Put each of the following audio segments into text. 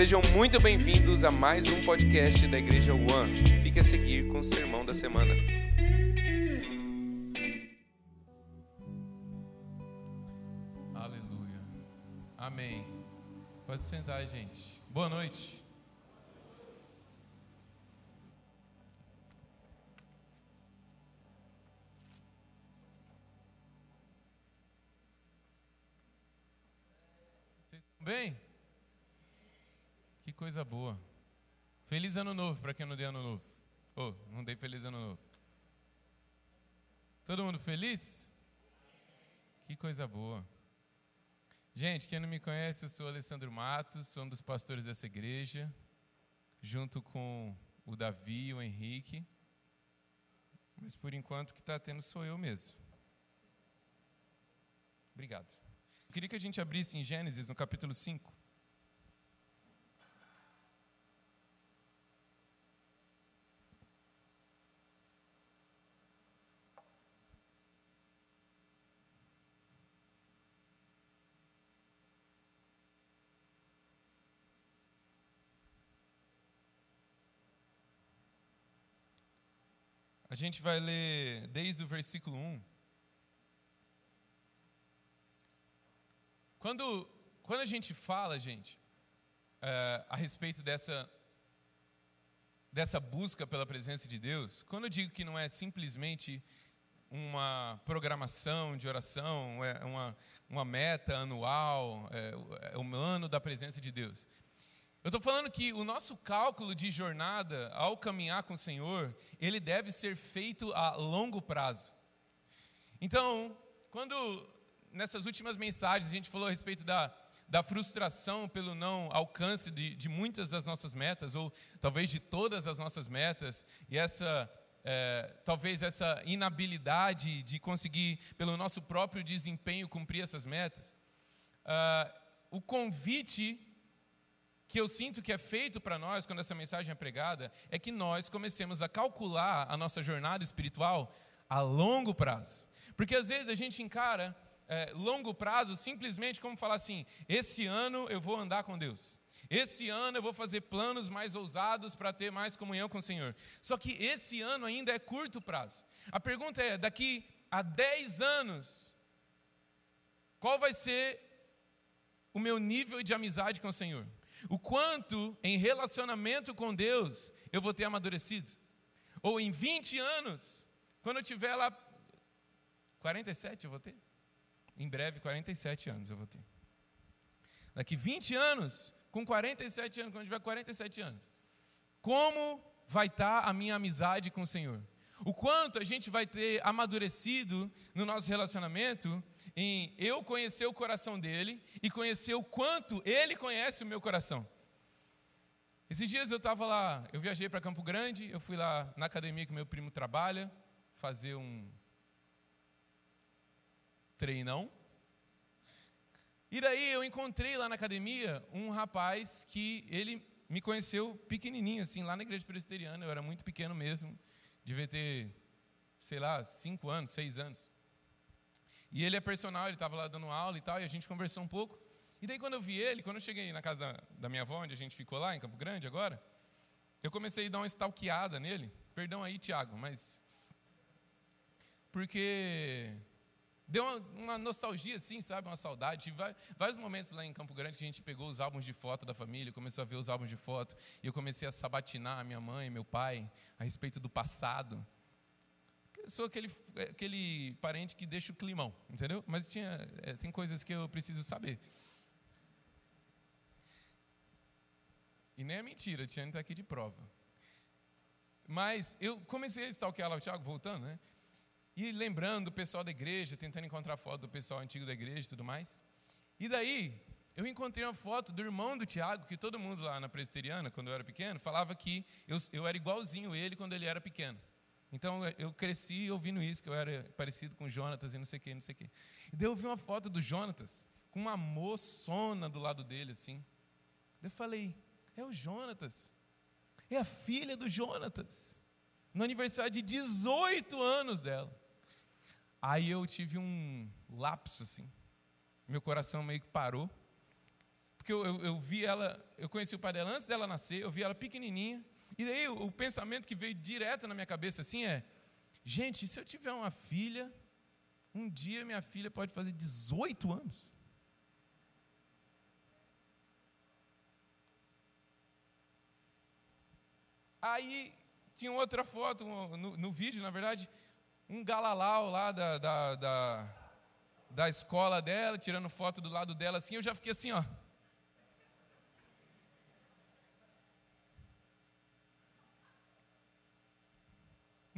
Sejam muito bem-vindos a mais um podcast da Igreja One. Fique a seguir com o sermão da semana. Aleluia. Amém. Pode sentar, gente. Boa noite. Bem? Que coisa boa. Feliz ano novo para quem não deu ano novo. Oh, não dei feliz ano novo. Todo mundo feliz? Que coisa boa. Gente, quem não me conhece, eu sou Alessandro Matos, sou um dos pastores dessa igreja, junto com o Davi e o Henrique. Mas por enquanto que está tendo sou eu mesmo. Obrigado. Eu queria que a gente abrisse em Gênesis, no capítulo 5. Gente vai ler desde o versículo 1. Quando, quando a gente fala, gente, é, a respeito dessa, dessa busca pela presença de Deus, quando eu digo que não é simplesmente uma programação de oração, é uma, uma meta anual, é, é um ano da presença de Deus. Eu estou falando que o nosso cálculo de jornada ao caminhar com o Senhor, ele deve ser feito a longo prazo. Então, quando nessas últimas mensagens a gente falou a respeito da, da frustração pelo não alcance de, de muitas das nossas metas, ou talvez de todas as nossas metas, e essa é, talvez essa inabilidade de conseguir, pelo nosso próprio desempenho, cumprir essas metas, uh, o convite que eu sinto que é feito para nós quando essa mensagem é pregada é que nós comecemos a calcular a nossa jornada espiritual a longo prazo. Porque às vezes a gente encara é, longo prazo simplesmente como falar assim: esse ano eu vou andar com Deus. Esse ano eu vou fazer planos mais ousados para ter mais comunhão com o Senhor. Só que esse ano ainda é curto prazo. A pergunta é: daqui a 10 anos, qual vai ser o meu nível de amizade com o Senhor? O quanto em relacionamento com Deus eu vou ter amadurecido. Ou em 20 anos, quando eu tiver lá 47 eu vou ter. Em breve 47 anos eu vou ter. Daqui 20 anos, com 47 anos, quando eu tiver 47 anos, como vai estar a minha amizade com o Senhor? O quanto a gente vai ter amadurecido no nosso relacionamento em eu conhecer o coração dele e conhecer o quanto ele conhece o meu coração. Esses dias eu estava lá, eu viajei para Campo Grande, eu fui lá na academia que meu primo trabalha, fazer um treinão. E daí eu encontrei lá na academia um rapaz que ele me conheceu pequenininho, assim, lá na igreja presbiteriana, eu era muito pequeno mesmo, devia ter, sei lá, cinco anos, seis anos. E ele é personal, ele estava lá dando aula e tal, e a gente conversou um pouco. E daí quando eu vi ele, quando eu cheguei na casa da, minha avó, onde a gente ficou lá, em Campo Grande agora, eu comecei a dar uma stalkeada nele. Perdão aí, Tiago, mas... Porque deu uma, uma, nostalgia, assim, sabe? Uma saudade. Tive vários momentos lá em Campo Grande que a gente pegou os álbuns de foto da família, começou a ver os álbuns de foto, e eu comecei a sabatinar a minha mãe, meu pai, a respeito do passado. Sou aquele, aquele parente que deixa o climão, entendeu? Mas tinha, é, tem coisas que eu preciso saber. E nem é mentira, Tiane está aqui de prova. Mas eu comecei a stalkear lá o Tiago, voltando, né? E lembrando do pessoal da igreja, tentando encontrar foto do pessoal antigo da igreja e tudo mais. E daí, eu encontrei uma foto do irmão do Tiago, que todo mundo lá na presbiteriana, quando eu era pequeno, falava que eu, eu era igualzinho ele quando ele era pequeno. Então eu cresci ouvindo isso, que eu era parecido com Jonatas e não sei o que, não sei o que. E daí eu vi uma foto do Jonatas com uma moçona do lado dele, assim. Eu falei, é o Jonatas. É a filha do Jonatas. No aniversário de 18 anos dela. Aí eu tive um lapso, assim. Meu coração meio que parou. Porque eu, eu, eu, vi ela, eu conheci o pai dela antes dela nascer, eu vi ela pequenininha, e daí o, o pensamento que veio direto na minha cabeça assim é: gente, se eu tiver uma filha, um dia minha filha pode fazer 18 anos. Aí tinha outra foto no, no vídeo, na verdade, um galalau lá da, da, da, da escola dela, tirando foto do lado dela assim, eu já fiquei assim, ó.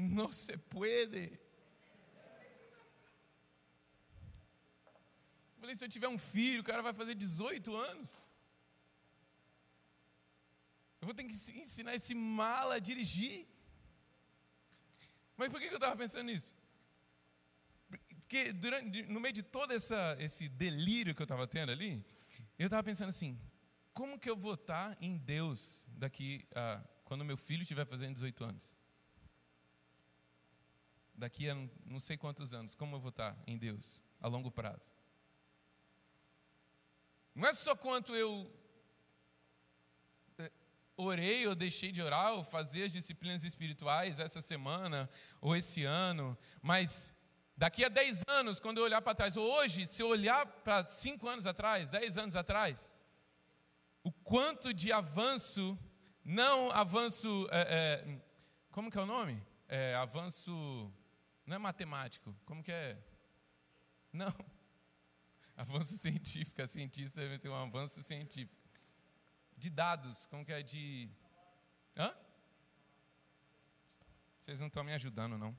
Não se puede. falei, se eu tiver um filho, o cara vai fazer 18 anos. Eu vou ter que ensinar esse mala a dirigir. Mas por que eu estava pensando nisso? Porque durante, no meio de todo essa, esse delírio que eu estava tendo ali, eu estava pensando assim: como que eu vou estar em Deus daqui a quando meu filho estiver fazendo 18 anos? Daqui a não sei quantos anos, como eu vou estar em Deus a longo prazo? Não é só quanto eu orei ou deixei de orar, ou fazer as disciplinas espirituais essa semana ou esse ano, mas daqui a 10 anos, quando eu olhar para trás, ou hoje, se eu olhar para 5 anos atrás, 10 anos atrás, o quanto de avanço, não avanço, é, é, como que é o nome? É, avanço, não é matemático, como que é? Não, avanço científico, a cientista deve ter um avanço científico de dados, como que é de. Hã? Vocês não estão me ajudando, não.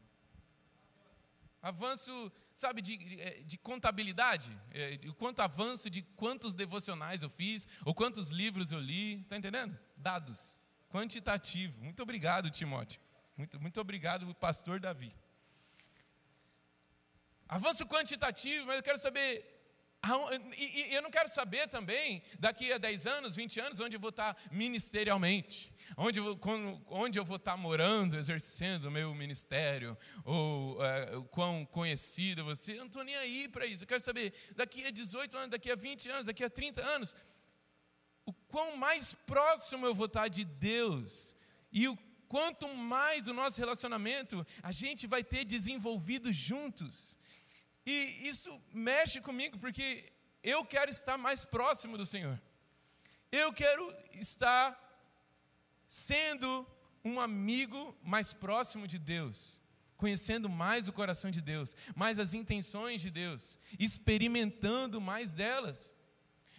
Avanço, sabe, de, de contabilidade, é, o quanto avanço de quantos devocionais eu fiz, ou quantos livros eu li, está entendendo? Dados, quantitativo. Muito obrigado, Timóteo. Muito, muito obrigado, pastor Davi. Avanço quantitativo, mas eu quero saber e eu não quero saber também, daqui a 10 anos, 20 anos, onde eu vou estar ministerialmente, onde onde eu vou estar morando, exercendo o meu ministério, ou é, o quão conhecido você. Eu não estou nem aí para isso. Eu quero saber, daqui a 18 anos, daqui a 20 anos, daqui a 30 anos, o quão mais próximo eu vou estar de Deus, e o quanto mais o nosso relacionamento a gente vai ter desenvolvido juntos. E isso mexe comigo, porque eu quero estar mais próximo do Senhor. Eu quero estar sendo um amigo mais próximo de Deus, conhecendo mais o coração de Deus, mais as intenções de Deus, experimentando mais delas.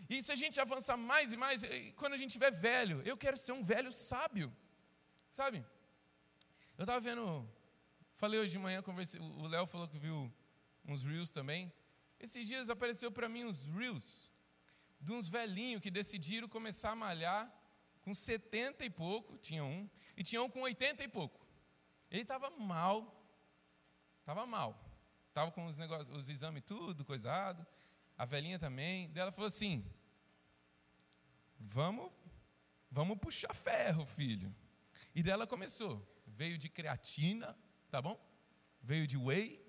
E se a gente avançar mais e mais, quando a gente estiver velho, eu quero ser um velho sábio, sabe? Eu estava vendo, falei hoje de manhã, conversei, o Léo falou que viu uns reels também. Esses dias apareceu para mim uns reels de uns velhinhos que decidiram começar a malhar com 70 e pouco, tinha um, e tinha um com 80 e pouco. Ele estava mal, estava mal. Estava com os negócios, os exames tudo coisado, a velhinha também. Daí ela falou assim: "Vamos, vamos puxar ferro, filho". E dela começou. Veio de creatina, tá bom? Veio de whey,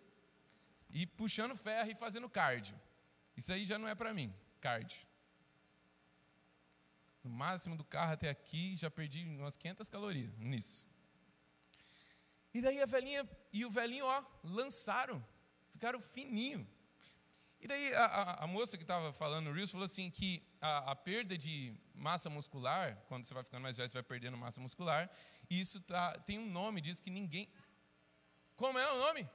e puxando ferro e fazendo cardio. Isso aí já não é para mim, cardio. No máximo do carro até aqui, já perdi umas 500 calorias nisso. E daí a velhinha e o velhinho, ó, lançaram, ficaram fininho. E daí a, a, a moça que estava falando no Reels falou assim que a, a, perda de massa muscular, quando você vai ficando mais velho, você vai perdendo massa muscular, e isso tá, tem um nome, diz que ninguém. Como é o nome?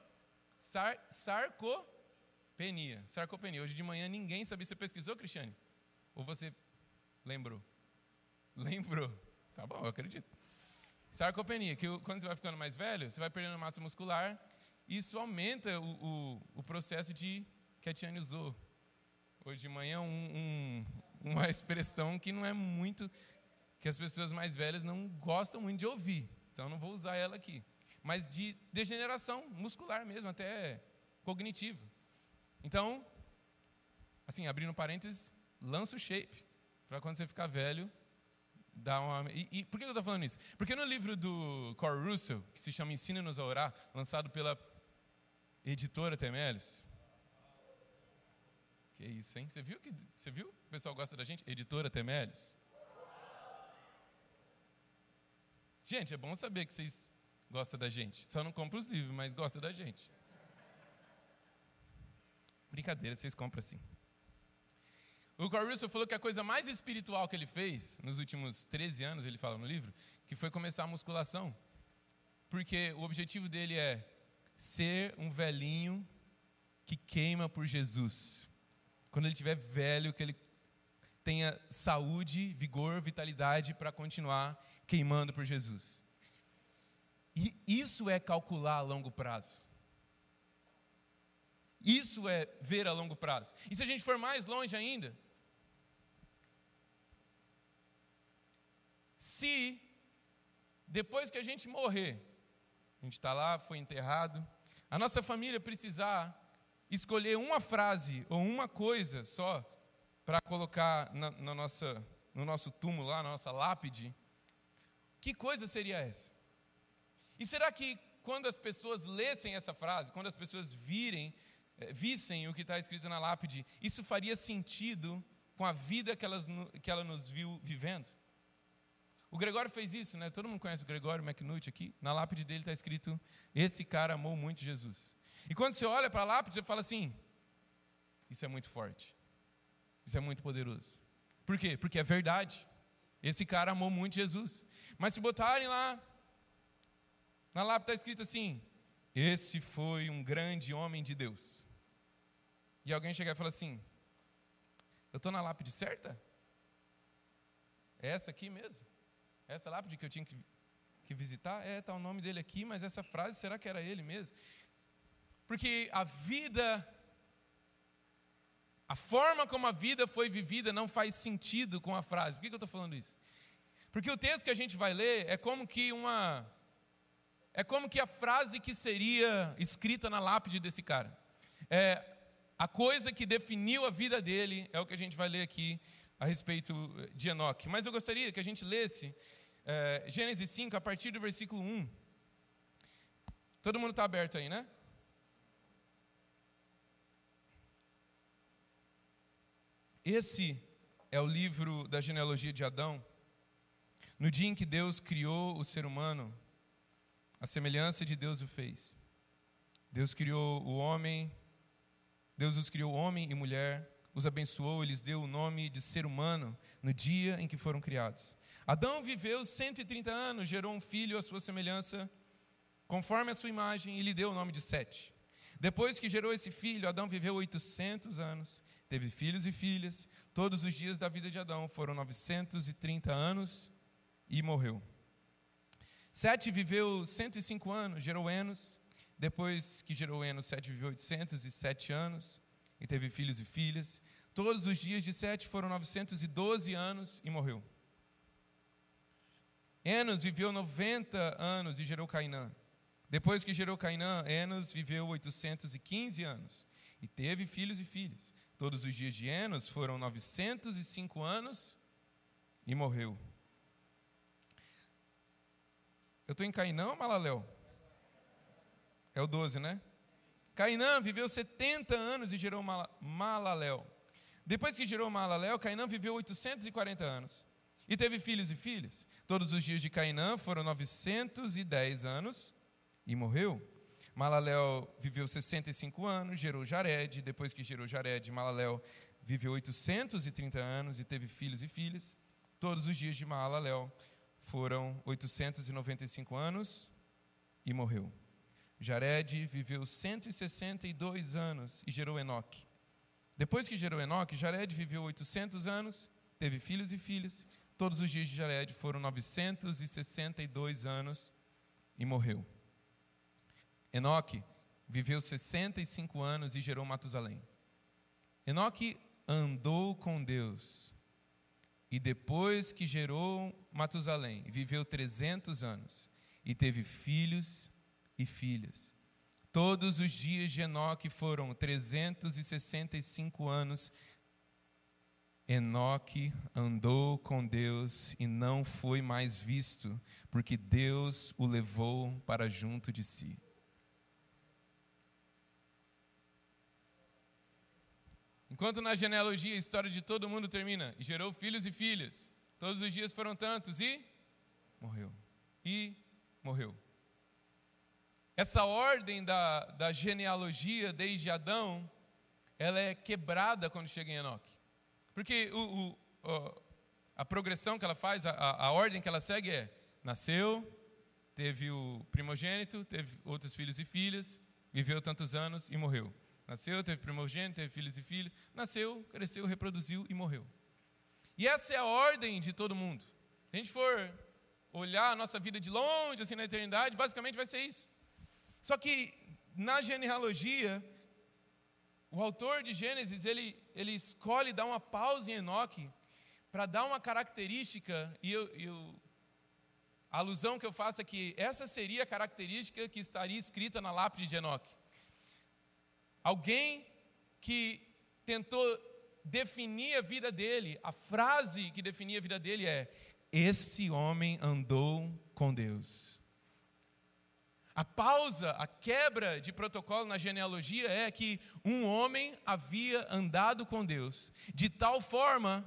Sar, sarcopenia. Sarcopenia. Hoje de manhã ninguém sabia. Você pesquisou, Cristiane? Ou você lembrou? Lembrou. Tá bom, eu acredito. Sarcopenia, que quando você vai ficando mais velho, você vai perdendo massa muscular. Isso aumenta o, o, o processo de que a Tiane usou. Hoje de manhã, um, um, uma expressão que não é muito. que as pessoas mais velhas não gostam muito de ouvir. Então, não vou usar ela aqui mas de degeneração muscular mesmo, até cognitivo. Então, assim, abrindo parênteses, lança o shape, para quando você ficar velho, dar uma. E, e por que eu estou falando isso? Porque no livro do Corey Russell, que se chama Ensina-nos a Orar, lançado pela editora Temelis, Que isso, hein? Você viu que você viu? O pessoal gosta da gente? Editora Temélios. Gente, é bom saber que vocês gostam da gente. Só não compram os livros, mas gostam da gente. Brincadeira, vocês compram assim. O Carl Russell falou que a coisa mais espiritual que ele fez nos últimos 13 anos, ele fala no livro, que foi começar a musculação. Porque o objetivo dele é ser um velhinho que queima por Jesus. Quando ele estiver velho, que ele tenha saúde, vigor, vitalidade para continuar queimando por Jesus. E isso é calcular a longo prazo. Isso é ver a longo prazo. E se a gente for mais longe ainda, se depois que a gente morrer, a gente está lá, foi enterrado, a nossa família precisar escolher uma frase ou uma coisa só para colocar na, na nossa, no nosso túmulo lá, na nossa lápide, que coisa seria essa? E será que quando as pessoas lessem essa frase, quando as pessoas virem, eh, vissem o que está escrito na lápide, isso faria sentido com a vida que, elas, que ela nos viu vivendo? O Gregório fez isso, né? Todo mundo conhece o Gregório McNulty aqui. Na lápide dele está escrito: Esse cara amou muito Jesus. E quando você olha para a lápide, você fala assim: Isso é muito forte. Isso é muito poderoso. Por quê? Porque é verdade. Esse cara amou muito Jesus. Mas se botarem lá, na lápide está escrito assim: Esse foi um grande homem de Deus. E alguém chegar e falar assim: Eu estou na lápide certa? É essa aqui mesmo? Essa lápide que eu tinha que, que visitar, é, está o nome dele aqui, mas essa frase, será que era ele mesmo? Porque a vida, a forma como a vida foi vivida não faz sentido com a frase. Por que, que eu estou falando isso? Porque o texto que a gente vai ler é como que uma. É como que a frase que seria escrita na lápide desse cara. É, a coisa que definiu a vida dele é o que a gente vai ler aqui a respeito de Enoque. Mas eu gostaria que a gente lesse é, Gênesis 5, a partir do versículo 1. Todo mundo está aberto aí, né? Esse é o livro da genealogia de Adão. No dia em que Deus criou o ser humano, a semelhança de Deus o fez. Deus criou o homem, Deus os criou homem e mulher, os abençoou lhes deu o nome de ser humano no dia em que foram criados. Adão viveu 130 anos, gerou um filho à sua semelhança, conforme a sua imagem, e lhe deu o nome de Sete. Depois que gerou esse filho, Adão viveu 800 anos, teve filhos e filhas. Todos os dias da vida de Adão foram 930 anos e morreu. Sete viveu 105 anos, gerou Enos. Depois que gerou Enos, Sete viveu 807 anos e teve filhos e filhas. Todos os dias de Sete foram 912 anos e morreu. Enos viveu 90 anos e gerou Cainã. Depois que gerou Cainã, Enos viveu 815 anos e teve filhos e filhas. Todos os dias de Enos foram 905 anos e morreu. Eu estou em Cainã Malaléu? É o 12, né? Cainã viveu 70 anos e gerou Malaléu. Depois que gerou Malaléu, Cainã viveu 840 anos e teve filhos e filhas. Todos os dias de Cainã foram 910 anos e morreu. Malaléu viveu 65 anos, gerou Jared. Depois que gerou Jared, Malaléu viveu 830 anos e teve filhos e filhas. Todos os dias de Malaléu foram 895 anos e morreu. Jared viveu 162 anos e gerou Enoque. Depois que gerou Enoque, Jared viveu 800 anos, teve filhos e filhas. Todos os dias de Jared foram 962 anos e morreu. Enoque viveu 65 anos e gerou Matusalém. Enoque andou com Deus e depois que gerou Matusalém, viveu 300 anos e teve filhos e filhas. Todos os dias de Enoque foram 365 anos Enoque andou com Deus e não foi mais visto, porque Deus o levou para junto de si. Enquanto na genealogia a história de todo mundo termina, e gerou filhos e filhas. Todos os dias foram tantos e morreu. E morreu. Essa ordem da, da genealogia desde Adão, ela é quebrada quando chega em Enoque. Porque o, o, a progressão que ela faz, a, a ordem que ela segue é: nasceu, teve o primogênito, teve outros filhos e filhas, viveu tantos anos e morreu. Nasceu, teve primogênito, teve filhos e filhas, nasceu, cresceu, reproduziu e morreu. E essa é a ordem de todo mundo. Se a gente for olhar a nossa vida de longe, assim na eternidade, basicamente vai ser isso. Só que na genealogia, o autor de Gênesis, ele, ele escolhe dar uma pausa em Enoque para dar uma característica, e eu, eu, a alusão que eu faço é que essa seria a característica que estaria escrita na lápide de Enoque. Alguém que tentou definir a vida dele, a frase que definia a vida dele é: Esse homem andou com Deus. A pausa, a quebra de protocolo na genealogia é que um homem havia andado com Deus de tal forma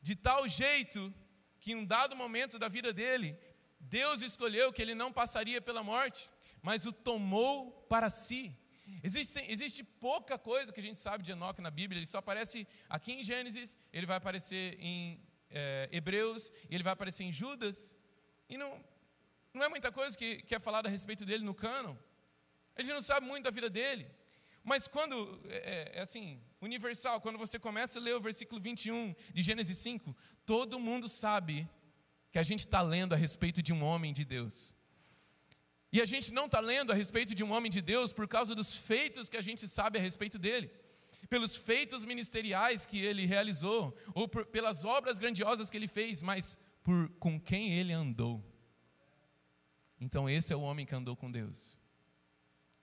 de tal jeito que em um dado momento da vida dele, Deus escolheu que ele não passaria pela morte, mas o tomou para si. Existe, existe pouca coisa que a gente sabe de Enoque na Bíblia, ele só aparece aqui em Gênesis, ele vai aparecer em é, Hebreus, ele vai aparecer em Judas, e não, não é muita coisa que, que é falada a respeito dele no cânon. A gente não sabe muito da vida dele. Mas quando, é, é, é, assim, universal, quando você começa a ler o versículo 21 de Gênesis 5, todo mundo sabe que a gente está lendo a respeito de um homem de Deus. E a gente não está lendo a respeito de um homem de Deus por causa dos feitos que a gente sabe a respeito dele, pelos feitos ministeriais que ele realizou, ou por, pelas obras grandiosas que ele fez, mas por com quem ele andou. Então, esse é o homem que andou com Deus.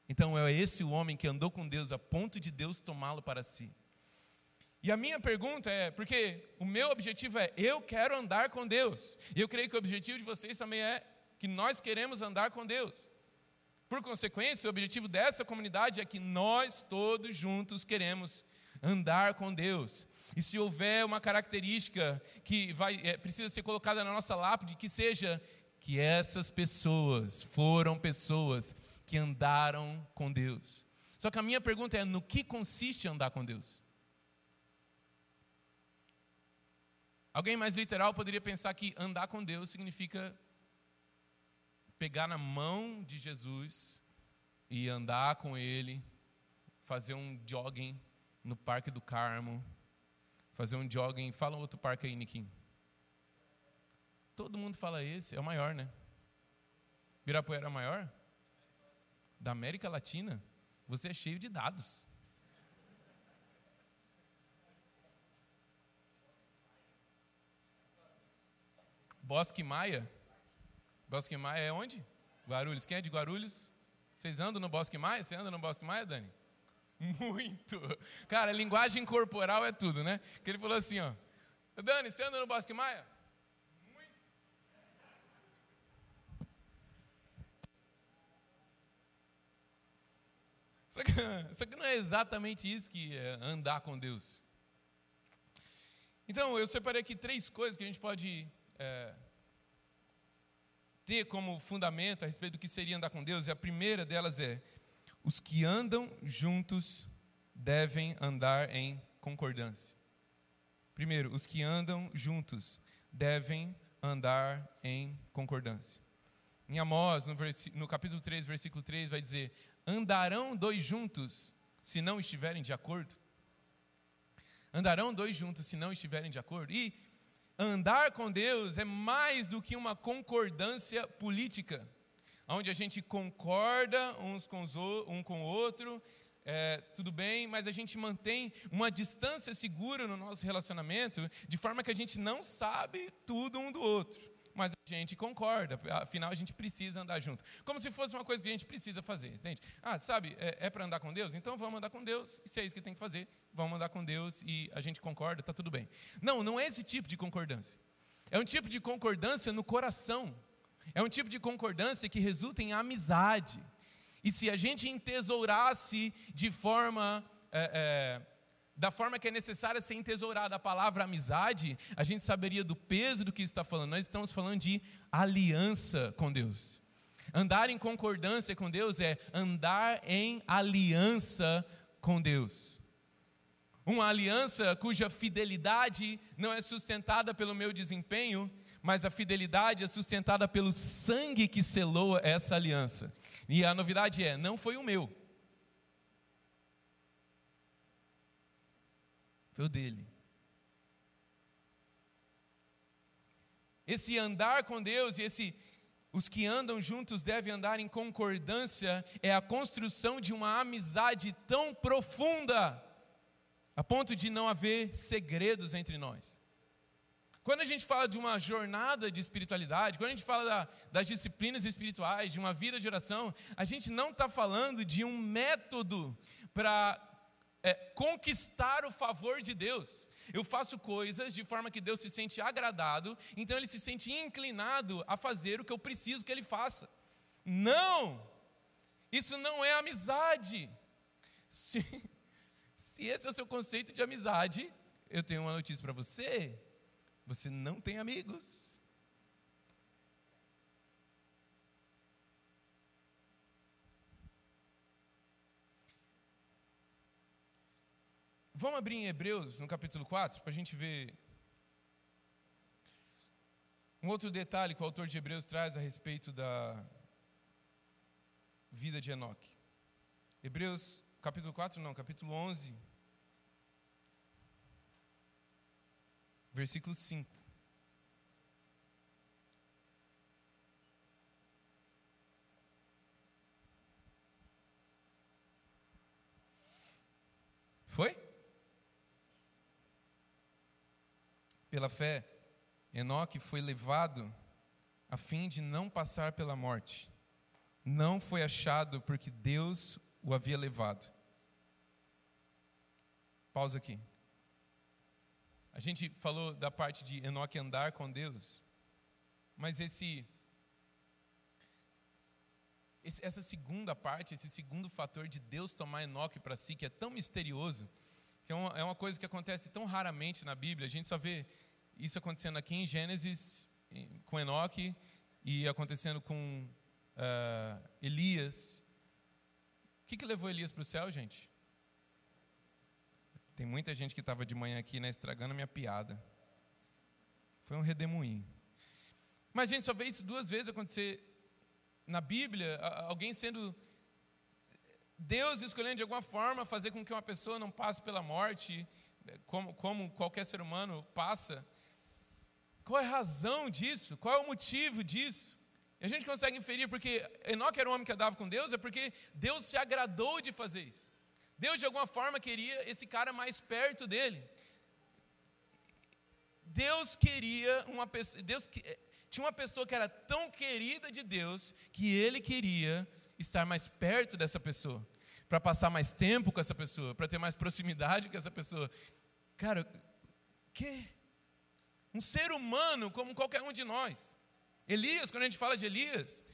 Então é esse o homem que andou com Deus a ponto de Deus tomá-lo para si. E a minha pergunta é, porque o meu objetivo é, eu quero andar com Deus. E eu creio que o objetivo de vocês também é que nós queremos andar com Deus. Por consequência, o objetivo dessa comunidade é que nós todos juntos queremos andar com Deus. E se houver uma característica que vai, é, precisa ser colocada na nossa lápide, que seja que essas pessoas foram pessoas que andaram com Deus. Só que a minha pergunta é: no que consiste andar com Deus? Alguém mais literal poderia pensar que andar com Deus significa pegar na mão de Jesus e andar com Ele, fazer um jogging no Parque do Carmo, fazer um jogging. Fala outro parque aí, Niquim. Todo mundo fala esse, é o maior, né? Birapuera é o maior? da América Latina, você é cheio de dados. Bosque Maia. Bosque Maia é onde? Guarulhos. Quem é de Guarulhos? Vocês andam no Bosque Maia? Você anda no Bosque Maia, Dani? Muito. Cara, linguagem corporal é tudo, né? Que ele falou assim, ó. Dani, você anda no Bosque Maia? Só que, só que não é exatamente isso que é andar com Deus. Então, eu separei aqui três coisas que a gente pode é, ter como fundamento a respeito do que seria andar com Deus. E a primeira delas é: os que andam juntos devem andar em concordância. Primeiro, os que andam juntos devem andar em concordância. Em Amós, no, no capítulo 3, versículo 3, vai dizer: Andarão dois juntos se não estiverem de acordo? Andarão dois juntos se não estiverem de acordo? E andar com Deus é mais do que uma concordância política, onde a gente concorda uns com os, um com o outro, é, tudo bem, mas a gente mantém uma distância segura no nosso relacionamento, de forma que a gente não sabe tudo um do outro mas a gente concorda, afinal a gente precisa andar junto. Como se fosse uma coisa que a gente precisa fazer, entende? Ah, sabe, é, é para andar com Deus? Então vamos andar com Deus, e se é isso que tem que fazer, vamos andar com Deus e a gente concorda, está tudo bem. Não, não é esse tipo de concordância. É um tipo de concordância no coração. É um tipo de concordância que resulta em amizade. E se a gente entesourasse de forma é, é, da forma que é necessária ser entesourada a palavra amizade, a gente saberia do peso do que está falando. Nós estamos falando de aliança com Deus. Andar em concordância com Deus é andar em aliança com Deus. Uma aliança cuja fidelidade não é sustentada pelo meu desempenho, mas a fidelidade é sustentada pelo sangue que selou essa aliança. E a novidade é: não foi o meu, foi o dele. Esse andar com Deus e esse os que andam juntos devem andar em concordância é a construção de uma amizade tão profunda a ponto de não haver segredos entre nós. Quando a gente fala de uma jornada de espiritualidade, quando a gente fala da, das disciplinas espirituais, de uma vida de oração, a gente não está falando de um método para é, conquistar o favor de Deus. Eu faço coisas de forma que Deus se sente agradado, então ele se sente inclinado a fazer o que eu preciso que ele faça. Não! Isso não é amizade. Se, se esse é o seu conceito de amizade, eu tenho uma notícia para você: você não tem amigos. Vamos abrir em Hebreus, no capítulo 4, para a gente ver um outro detalhe que o autor de Hebreus traz a respeito da vida de Enoque. Hebreus, capítulo 4, não, capítulo 11, versículo 5. Foi? Pela fé, Enoque foi levado a fim de não passar pela morte. Não foi achado porque Deus o havia levado. Pausa aqui. A gente falou da parte de Enoque andar com Deus, mas esse, esse essa segunda parte, esse segundo fator de Deus tomar Enoque para si, que é tão misterioso, que é uma, é uma coisa que acontece tão raramente na Bíblia, a gente só vê isso acontecendo aqui em Gênesis, com Enoque, e acontecendo com uh, Elias. O que, que levou Elias para o céu, gente? Tem muita gente que estava de manhã aqui, né, estragando a minha piada. Foi um redemoinho. Mas a gente só vê isso duas vezes acontecer na Bíblia, alguém sendo Deus escolhendo de alguma forma fazer com que uma pessoa não passe pela morte, como, como qualquer ser humano passa. Qual é a razão disso? Qual é o motivo disso? E a gente consegue inferir porque Enoque era um homem que andava com Deus, é porque Deus se agradou de fazer isso. Deus, de alguma forma, queria esse cara mais perto dele. Deus queria uma pessoa, Deus tinha uma pessoa que era tão querida de Deus que ele queria estar mais perto dessa pessoa, para passar mais tempo com essa pessoa, para ter mais proximidade com essa pessoa. Cara, que um ser humano como qualquer um de nós. Elias, quando a gente fala de Elias,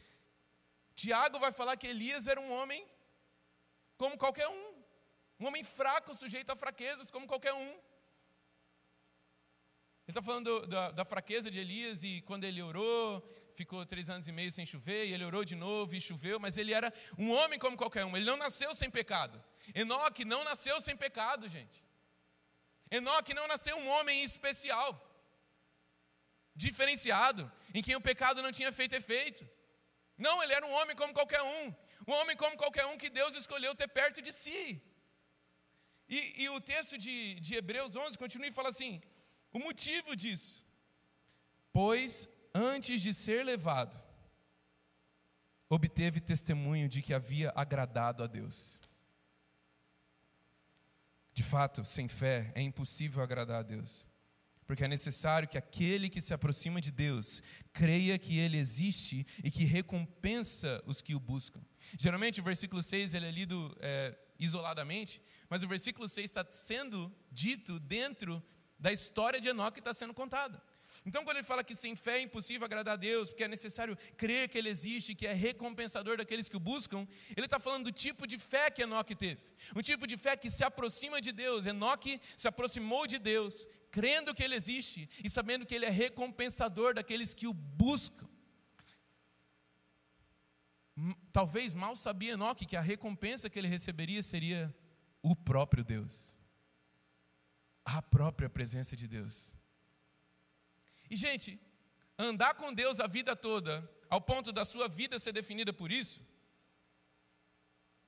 Tiago vai falar que Elias era um homem como qualquer um. Um homem fraco, sujeito a fraquezas, como qualquer um. Ele está falando da, da, fraqueza de Elias e quando ele orou, ficou três anos e meio sem chover, e ele orou de novo e choveu, mas ele era um homem como qualquer um, ele não nasceu sem pecado. Enoque não nasceu sem pecado, gente. Enoque não nasceu um homem especial diferenciado, em quem o pecado não tinha feito efeito. Não, ele era um homem como qualquer um, um homem como qualquer um que Deus escolheu ter perto de si. E, e o texto de, de Hebreus 11 continua e fala assim: o motivo disso, pois antes de ser levado, obteve testemunho de que havia agradado a Deus. De fato, sem fé é impossível agradar a Deus porque é necessário que aquele que se aproxima de Deus creia que Ele existe e que recompensa os que o buscam. Geralmente o versículo 6 ele é lido é, isoladamente, mas o versículo 6 está sendo dito dentro da história de Enoque que está sendo contada. Então, quando ele fala que sem fé é impossível agradar a Deus, porque é necessário crer que Ele existe, que é recompensador daqueles que o buscam, ele está falando do tipo de fé que Enoque teve. Um tipo de fé que se aproxima de Deus. Enoque se aproximou de Deus, crendo que Ele existe e sabendo que Ele é recompensador daqueles que o buscam. Talvez mal sabia Enoque que a recompensa que ele receberia seria o próprio Deus, a própria presença de Deus. E, gente, andar com Deus a vida toda, ao ponto da sua vida ser definida por isso,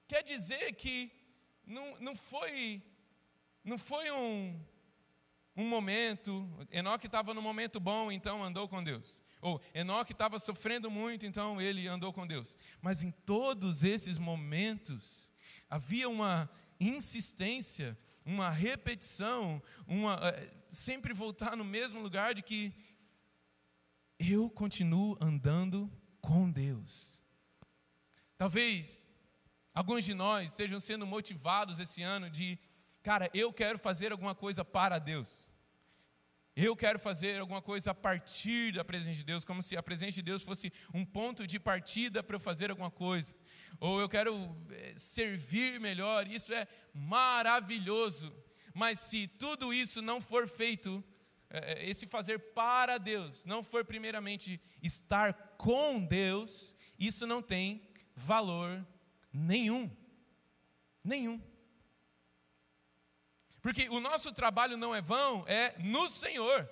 quer dizer que não, não foi, não foi um, um momento, Enoque estava no momento bom, então andou com Deus. Ou Enoque estava sofrendo muito, então ele andou com Deus. Mas em todos esses momentos, havia uma insistência, uma repetição, uma, eh, sempre voltar no mesmo lugar de que eu continuo andando com Deus. Talvez alguns de nós estejam sendo motivados esse ano de, cara, eu quero fazer alguma coisa para Deus. Eu quero fazer alguma coisa a partir da presença de Deus, como se a presença de Deus fosse um ponto de partida para eu fazer alguma coisa. Ou eu quero eh, servir melhor, isso é maravilhoso. Mas se tudo isso não for feito é, é, esse fazer para Deus não for primeiramente estar com Deus, isso não tem valor nenhum. Nenhum. Porque o nosso trabalho não é vão, é no Senhor.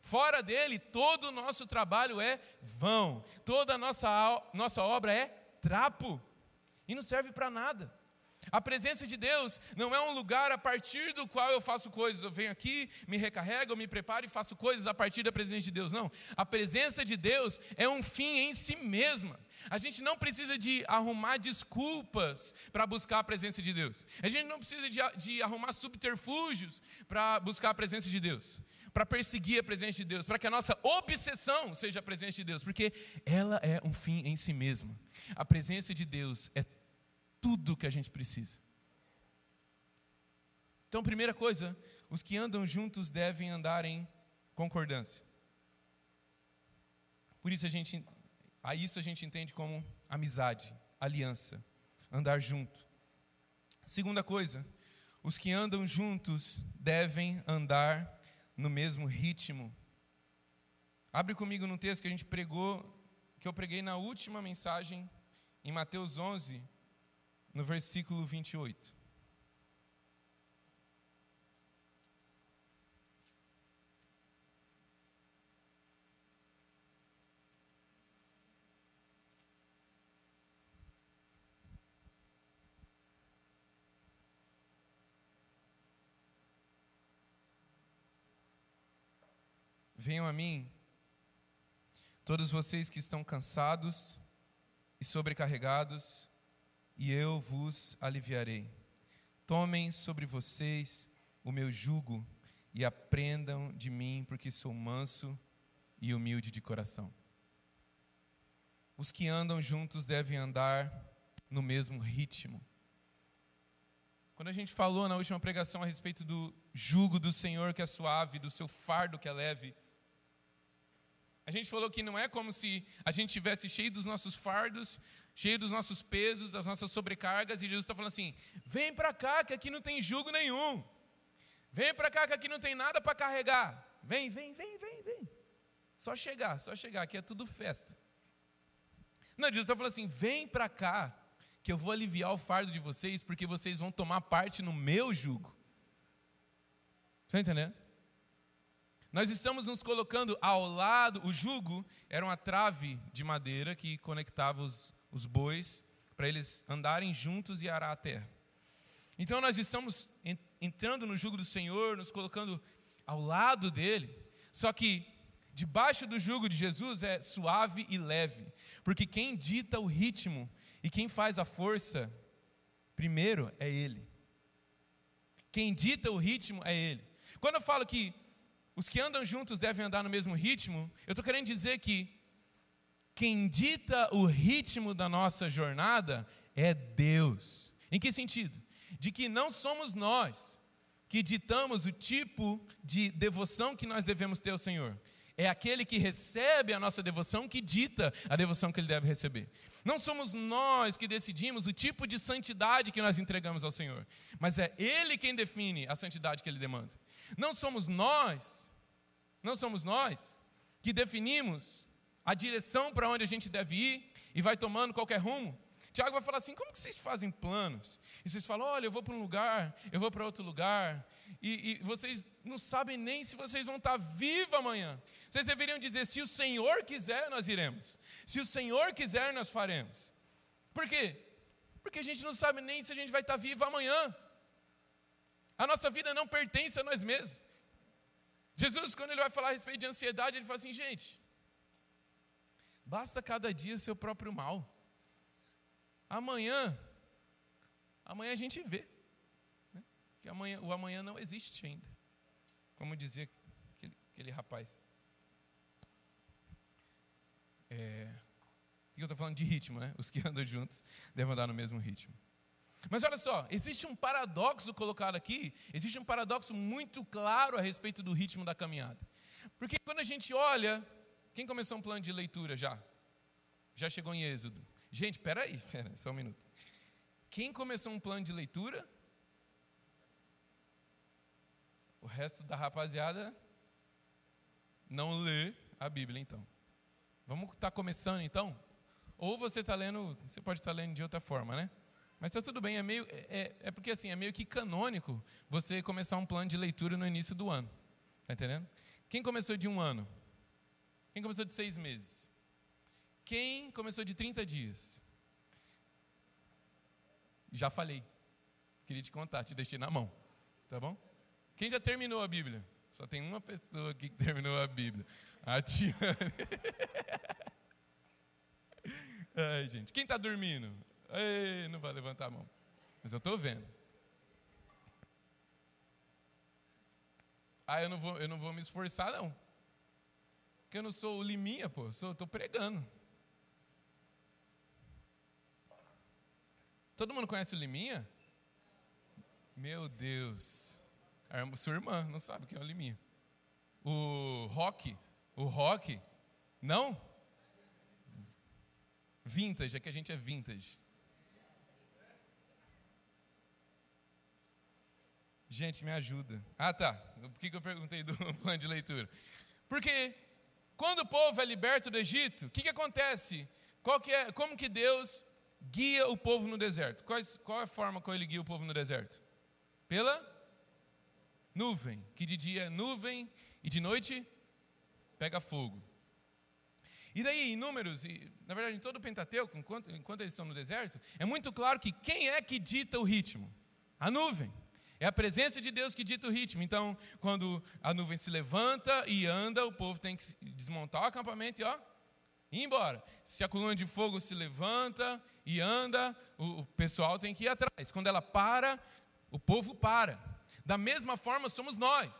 Fora dele, todo o nosso trabalho é vão. Toda a nossa, nossa obra é trapo. E não serve para nada. A presença de Deus não é um lugar a partir do qual eu faço coisas. Eu venho aqui, me recarrego, eu me preparo e faço coisas a partir da presença de Deus. Não. A presença de Deus é um fim em si mesma. A gente não precisa de arrumar desculpas para buscar a presença de Deus. A gente não precisa de, de arrumar subterfúgios para buscar a presença de Deus. Para perseguir a presença de Deus. Para que a nossa obsessão seja a presença de Deus. Porque ela é um fim em si mesma. A presença de Deus é tudo que a gente precisa. Então, primeira coisa, os que andam juntos devem andar em concordância. Por isso a gente, a isso a gente entende como amizade, aliança, andar junto. Segunda coisa, os que andam juntos devem andar no mesmo ritmo. Abre comigo no texto que a gente pregou, que eu preguei na última mensagem em Mateus 11, no versículo 28. Venham a mim, todos vocês que estão cansados e sobrecarregados, e eu vos aliviarei. Tomem sobre vocês o meu jugo e aprendam de mim, porque sou manso e humilde de coração. Os que andam juntos devem andar no mesmo ritmo. Quando a gente falou na última pregação a respeito do jugo do Senhor que é suave, do seu fardo que é leve, a gente falou que não é como se a gente tivesse cheio dos nossos fardos, cheio dos nossos pesos, das nossas sobrecargas, e Jesus está falando assim: vem para cá que aqui não tem jugo nenhum. Vem para cá que aqui não tem nada para carregar. Vem, vem, vem, vem, vem. Só chegar, só chegar, aqui é tudo festa. Não, Jesus está falando assim: vem para cá que eu vou aliviar o fardo de vocês, porque vocês vão tomar parte no meu jugo. Está entendendo? Nós estamos nos colocando ao lado, o jugo era uma trave de madeira que conectava os, os bois para eles andarem juntos e arar a terra. Então nós estamos entrando no jugo do Senhor, nos colocando ao lado dele, só que debaixo do jugo de Jesus é suave e leve, porque quem dita o ritmo e quem faz a força, primeiro é ele. Quem dita o ritmo é ele. Quando eu falo que os que andam juntos devem andar no mesmo ritmo, eu estou querendo dizer que quem dita o ritmo da nossa jornada é Deus. Em que sentido? De que não somos nós que ditamos o tipo de devoção que nós devemos ter ao Senhor. É aquele que recebe a nossa devoção que dita a devoção que ele deve receber. Não somos nós que decidimos o tipo de santidade que nós entregamos ao Senhor, mas é Ele quem define a santidade que Ele demanda. Não somos nós, não somos nós que definimos a direção para onde a gente deve ir e vai tomando qualquer rumo. Tiago vai falar assim: como que vocês fazem planos? E vocês falam: olha, eu vou para um lugar, eu vou para outro lugar, e, e, vocês não sabem nem se vocês vão estar vivos amanhã. Vocês deveriam dizer: se o Senhor quiser, nós iremos. Se o Senhor quiser, nós faremos. Por quê? Porque a gente não sabe nem se a gente vai estar vivo amanhã. A nossa vida não pertence a nós mesmos. Jesus, quando ele vai falar a respeito de ansiedade, ele fala assim: gente, basta cada dia seu próprio mal. Amanhã, amanhã a gente vê. Né? Que amanhã, o amanhã não existe ainda. Como dizia aquele, aquele rapaz. É, eu estou falando de ritmo, né? Os que andam juntos devem andar no mesmo ritmo. Mas olha só, existe um paradoxo colocado aqui, existe um paradoxo muito claro a respeito do ritmo da caminhada. Porque quando a gente olha, quem começou um plano de leitura já? Já chegou em Êxodo. Gente, peraí, peraí, só um minuto. Quem começou um plano de leitura? O resto da rapaziada não lê a Bíblia, então. Vamos estar tá começando, então? Ou você está lendo, você pode estar tá lendo de outra forma, né? Mas está tudo bem, é, meio, é, é porque assim, é meio que canônico você começar um plano de leitura no início do ano. Está entendendo? Quem começou de um ano? Quem começou de seis meses? Quem começou de 30 dias? Já falei. Queria te contar, te deixei na mão. Tá bom? Quem já terminou a Bíblia? Só tem uma pessoa aqui que terminou a Bíblia. A Tiane. Ai, gente. Quem está dormindo? Ei, não vai levantar a mão. Mas eu estou vendo. Ah, eu não vou, eu não vou me esforçar, não. Porque eu não sou o Liminha, pô. Eu estou pregando. Todo mundo conhece o Liminha? Meu Deus. A sua irmã não sabe o que é o Liminha. O Rock, o Rock, não? Vintage, é que a gente é vintage. Gente, me ajuda. Ah, tá. Por que eu perguntei do plano de leitura? Porque quando o povo é liberto do Egito, o que, que acontece? Que é, como que Deus guia o povo no deserto. Quais, qual é a forma como ele guia o povo no deserto? Pela nuvem, que de dia é nuvem e de noite pega fogo. E daí, em números, e, na verdade, em todo o Pentateuco, enquanto, enquanto eles estão no deserto, é muito claro que quem é que dita o ritmo? A nuvem. É a presença de Deus que dita o ritmo. Então, quando a nuvem se levanta e anda, o povo tem que desmontar o acampamento e ó, ir embora. Se a coluna de fogo se levanta e anda, o, o pessoal tem que ir atrás. Quando ela para, o povo para. Da mesma forma somos nós.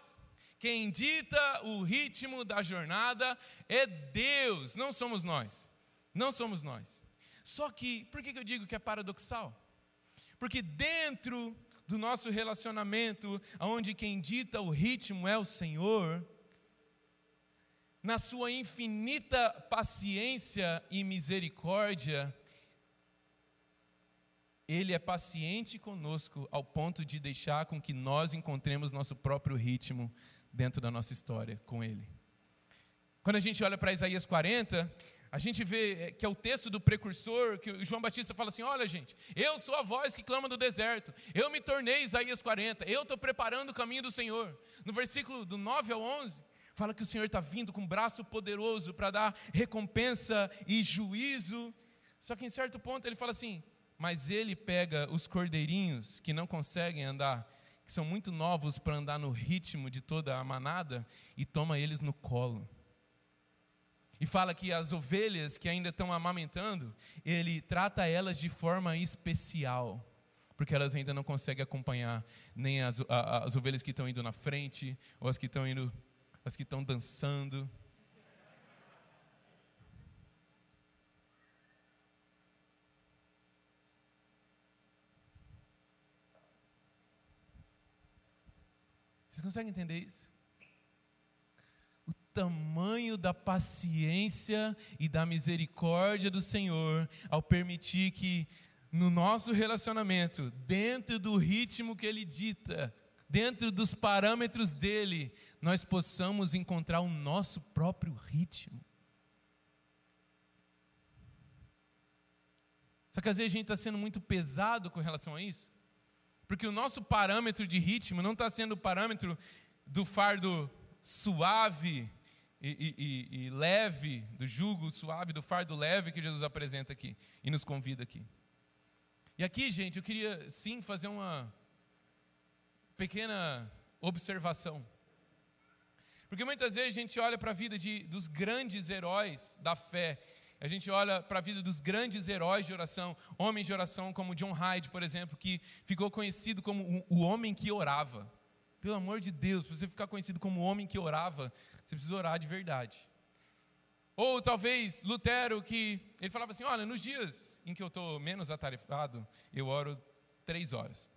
Quem dita o ritmo da jornada é Deus, não somos nós. Não somos nós. Só que, por que eu digo que é paradoxal? Porque dentro do nosso relacionamento, onde quem dita o ritmo é o Senhor, na sua infinita paciência e misericórdia, ele é paciente conosco ao ponto de deixar com que nós encontremos nosso próprio ritmo dentro da nossa história com Ele. Quando a gente olha para Isaías 40, a gente vê eh, que é o texto do precursor, que João Batista fala assim: Olha, gente, eu sou a voz que clama do deserto, eu me tornei Isaías 40, eu estou preparando o caminho do Senhor. No versículo do 9 ao 11, fala que o Senhor está vindo com um braço poderoso para dar recompensa e juízo. Só que em certo ponto ele fala assim: mas ele pega os cordeirinhos que não conseguem andar, que são muito novos para andar no ritmo de toda a manada, e toma eles no colo. E fala que as ovelhas que ainda estão amamentando, ele trata elas de forma especial, porque elas ainda não conseguem acompanhar nem as, as ovelhas que estão indo na frente, ou as que estão indo, as que estão dançando. Vocês conseguem entender isso? Tamanho da paciência e da misericórdia do Senhor ao permitir que no nosso relacionamento, dentro do ritmo que Ele dita, dentro dos parâmetros dele, nós possamos encontrar o nosso próprio ritmo. Só que às vezes a gente está sendo muito pesado com relação a isso, porque o nosso parâmetro de ritmo não está sendo o parâmetro do fardo suave e, e, e, leve, do jugo suave, do fardo leve que Jesus apresenta aqui e nos convida aqui. E aqui, gente, eu queria sim fazer uma pequena observação. Porque muitas vezes a gente olha para a vida de, dos grandes heróis da fé, a gente olha para a vida dos grandes heróis de oração, homens de oração como John Hyde, por exemplo, que ficou conhecido como o, o homem que orava. Pelo amor de Deus, para você ficar conhecido como homem que orava, você precisa orar de verdade. Ou talvez Lutero, que ele falava assim: olha, nos dias em que eu estou menos atarefado, eu oro três horas.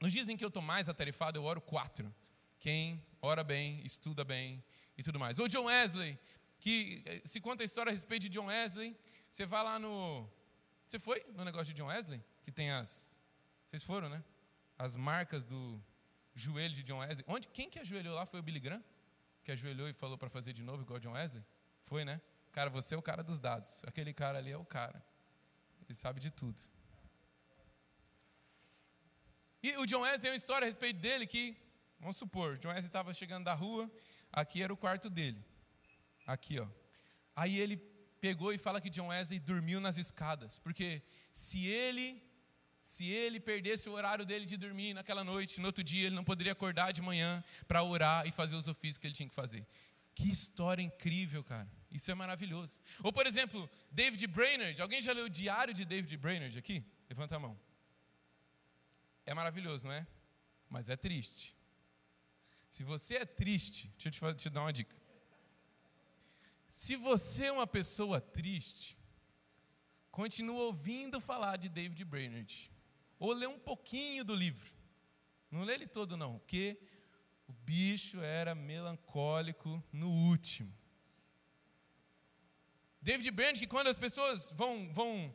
Nos dias em que eu estou mais atarefado, eu oro quatro. Quem ora bem, estuda bem e tudo mais. Ou John Wesley, que eh, se conta a história a respeito de John Wesley, você vai lá no. Você foi no negócio de John Wesley? Que tem as. Vocês foram, né? As marcas do joelho de John Wesley. Onde, quem que ajoelhou lá foi o Billy Graham? Que ajoelhou e falou para fazer de novo igual John Wesley? Foi, né? Cara, você é o cara dos dados. Aquele cara ali é o cara. Ele sabe de tudo. E o John Wesley tem uma história a respeito dele que, vamos supor, John Wesley estava chegando da rua, aqui era o quarto dele. Aqui, ó. Aí ele pegou e fala que John Wesley dormiu nas escadas, porque se ele se ele perdesse o horário dele de dormir naquela noite, no outro dia ele não poderia acordar de manhã para orar e fazer os ofícios que ele tinha que fazer. Que história incrível, cara. Isso é maravilhoso. Ou, por exemplo, David Brainerd. Alguém já leu o diário de David Brainerd aqui? Levanta a mão. É maravilhoso, não é? Mas é triste. Se você é triste, deixa eu te, te dar uma dica. Se você é uma pessoa triste, continua ouvindo falar de David Brainerd. Ou lê um pouquinho do livro. Não lê ele todo, não, porque o bicho era melancólico no último. David Brainerd, que quando as pessoas vão, vão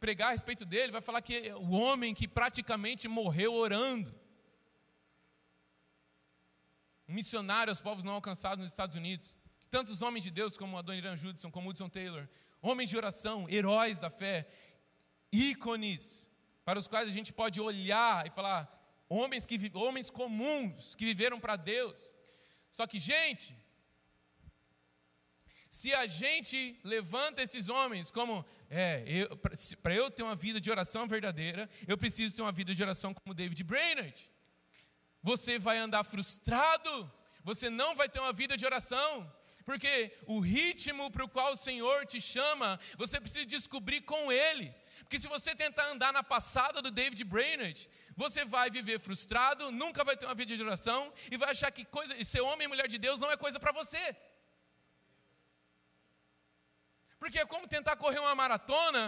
pregar a respeito dele, vai falar que é o homem que praticamente morreu orando. Um missionário aos povos não alcançados nos Estados Unidos. Tantos homens de Deus como Adoniran Judson, como Hudson Taylor, homens de oração, heróis da fé, ícones para os quais a gente pode olhar e falar, homens, que, homens comuns que viveram para Deus. Só que, gente, se a gente levanta esses homens como, é, para eu ter uma vida de oração verdadeira, eu preciso ter uma vida de oração como David Brainerd. Você vai andar frustrado, você não vai ter uma vida de oração, porque o ritmo para o qual o Senhor te chama, você precisa descobrir com Ele. Porque se você tentar andar na passada do David Brainerd, você vai viver frustrado, nunca vai ter uma vida de oração e vai achar que coisa, ser homem e mulher de Deus não é coisa para você. Porque é como tentar correr uma maratona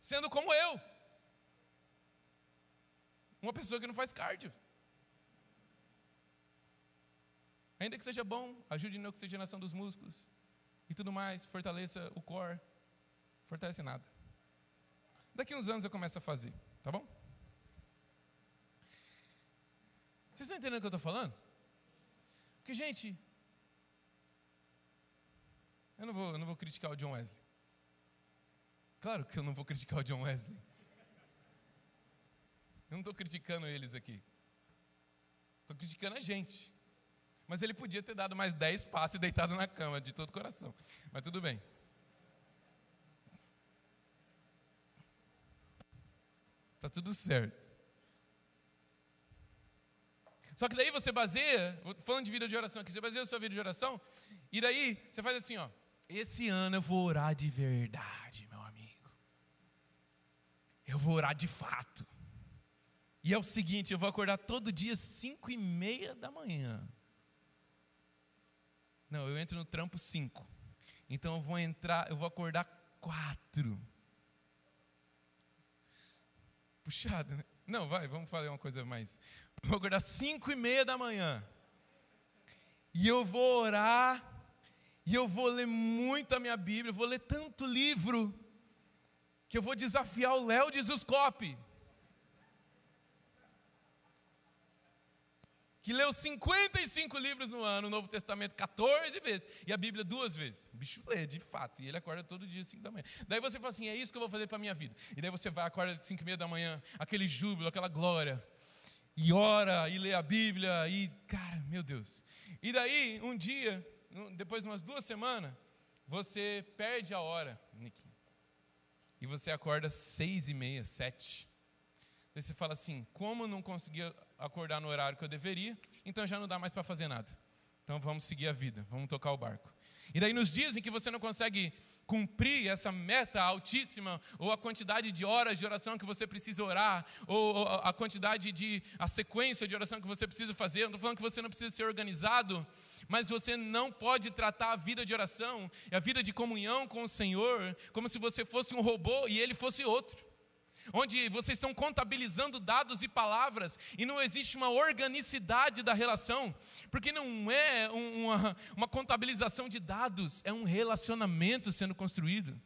sendo como eu. Uma pessoa que não faz cardio. Ainda que seja bom, ajude na oxigenação dos músculos e tudo mais, fortaleça o core. Fortalece nada. Daqui uns anos eu começo a fazer, tá bom? Vocês estão entendendo o que eu estou falando? Porque, gente, eu não vou, eu não vou criticar o John Wesley. Claro que eu não vou criticar o John Wesley. Eu não estou criticando eles aqui. Estou criticando a gente. Mas ele podia ter dado mais dez passos e deitado na cama, de todo coração. Mas tudo bem. Está tudo certo. Só que daí você baseia, falando de vida de oração aqui, você baseia a sua vida de oração, e daí você faz assim, ó. Esse ano eu vou orar de verdade, meu amigo. Eu vou orar de fato. E é o seguinte, eu vou acordar todo dia cinco e meia da manhã. Não, eu entro no trampo cinco. Então eu vou entrar, eu vou acordar quatro. Puxado, né? Não, vai, vamos falar uma coisa mais. Vou acordar cinco e meia da manhã. E eu vou orar, e eu vou ler muito a minha Bíblia, eu vou ler tanto livro, que eu vou desafiar o Léo de Zuscope. Que leu 55 livros no ano, o Novo Testamento 14 vezes, e a Bíblia duas vezes. O bicho lê, de fato, e ele acorda todo dia às 5 da manhã. Daí você fala assim: é isso que eu vou fazer para a minha vida. E daí você vai, acorda às 5 e meia da manhã, aquele júbilo, aquela glória, e ora, e lê a Bíblia, e, cara, meu Deus. E daí, um dia, depois de umas duas semanas, você perde a hora, Nick, e você acorda seis e meia, sete. Daí você fala assim: como não conseguia acordar no horário que eu deveria, então já não dá mais para fazer nada. Então vamos seguir a vida, vamos tocar o barco. E daí nos dias em que você não consegue cumprir essa meta altíssima, ou a quantidade de horas de oração que você precisa orar, ou a quantidade de, a sequência de oração que você precisa fazer, não estou falando que você não precisa ser organizado, mas você não pode tratar a vida de oração e a vida de comunhão com o Senhor como se você fosse um robô e ele fosse outro onde vocês estão contabilizando dados e palavras e não existe uma organicidade da relação, porque não é uma, uma contabilização de dados, é um relacionamento sendo construído.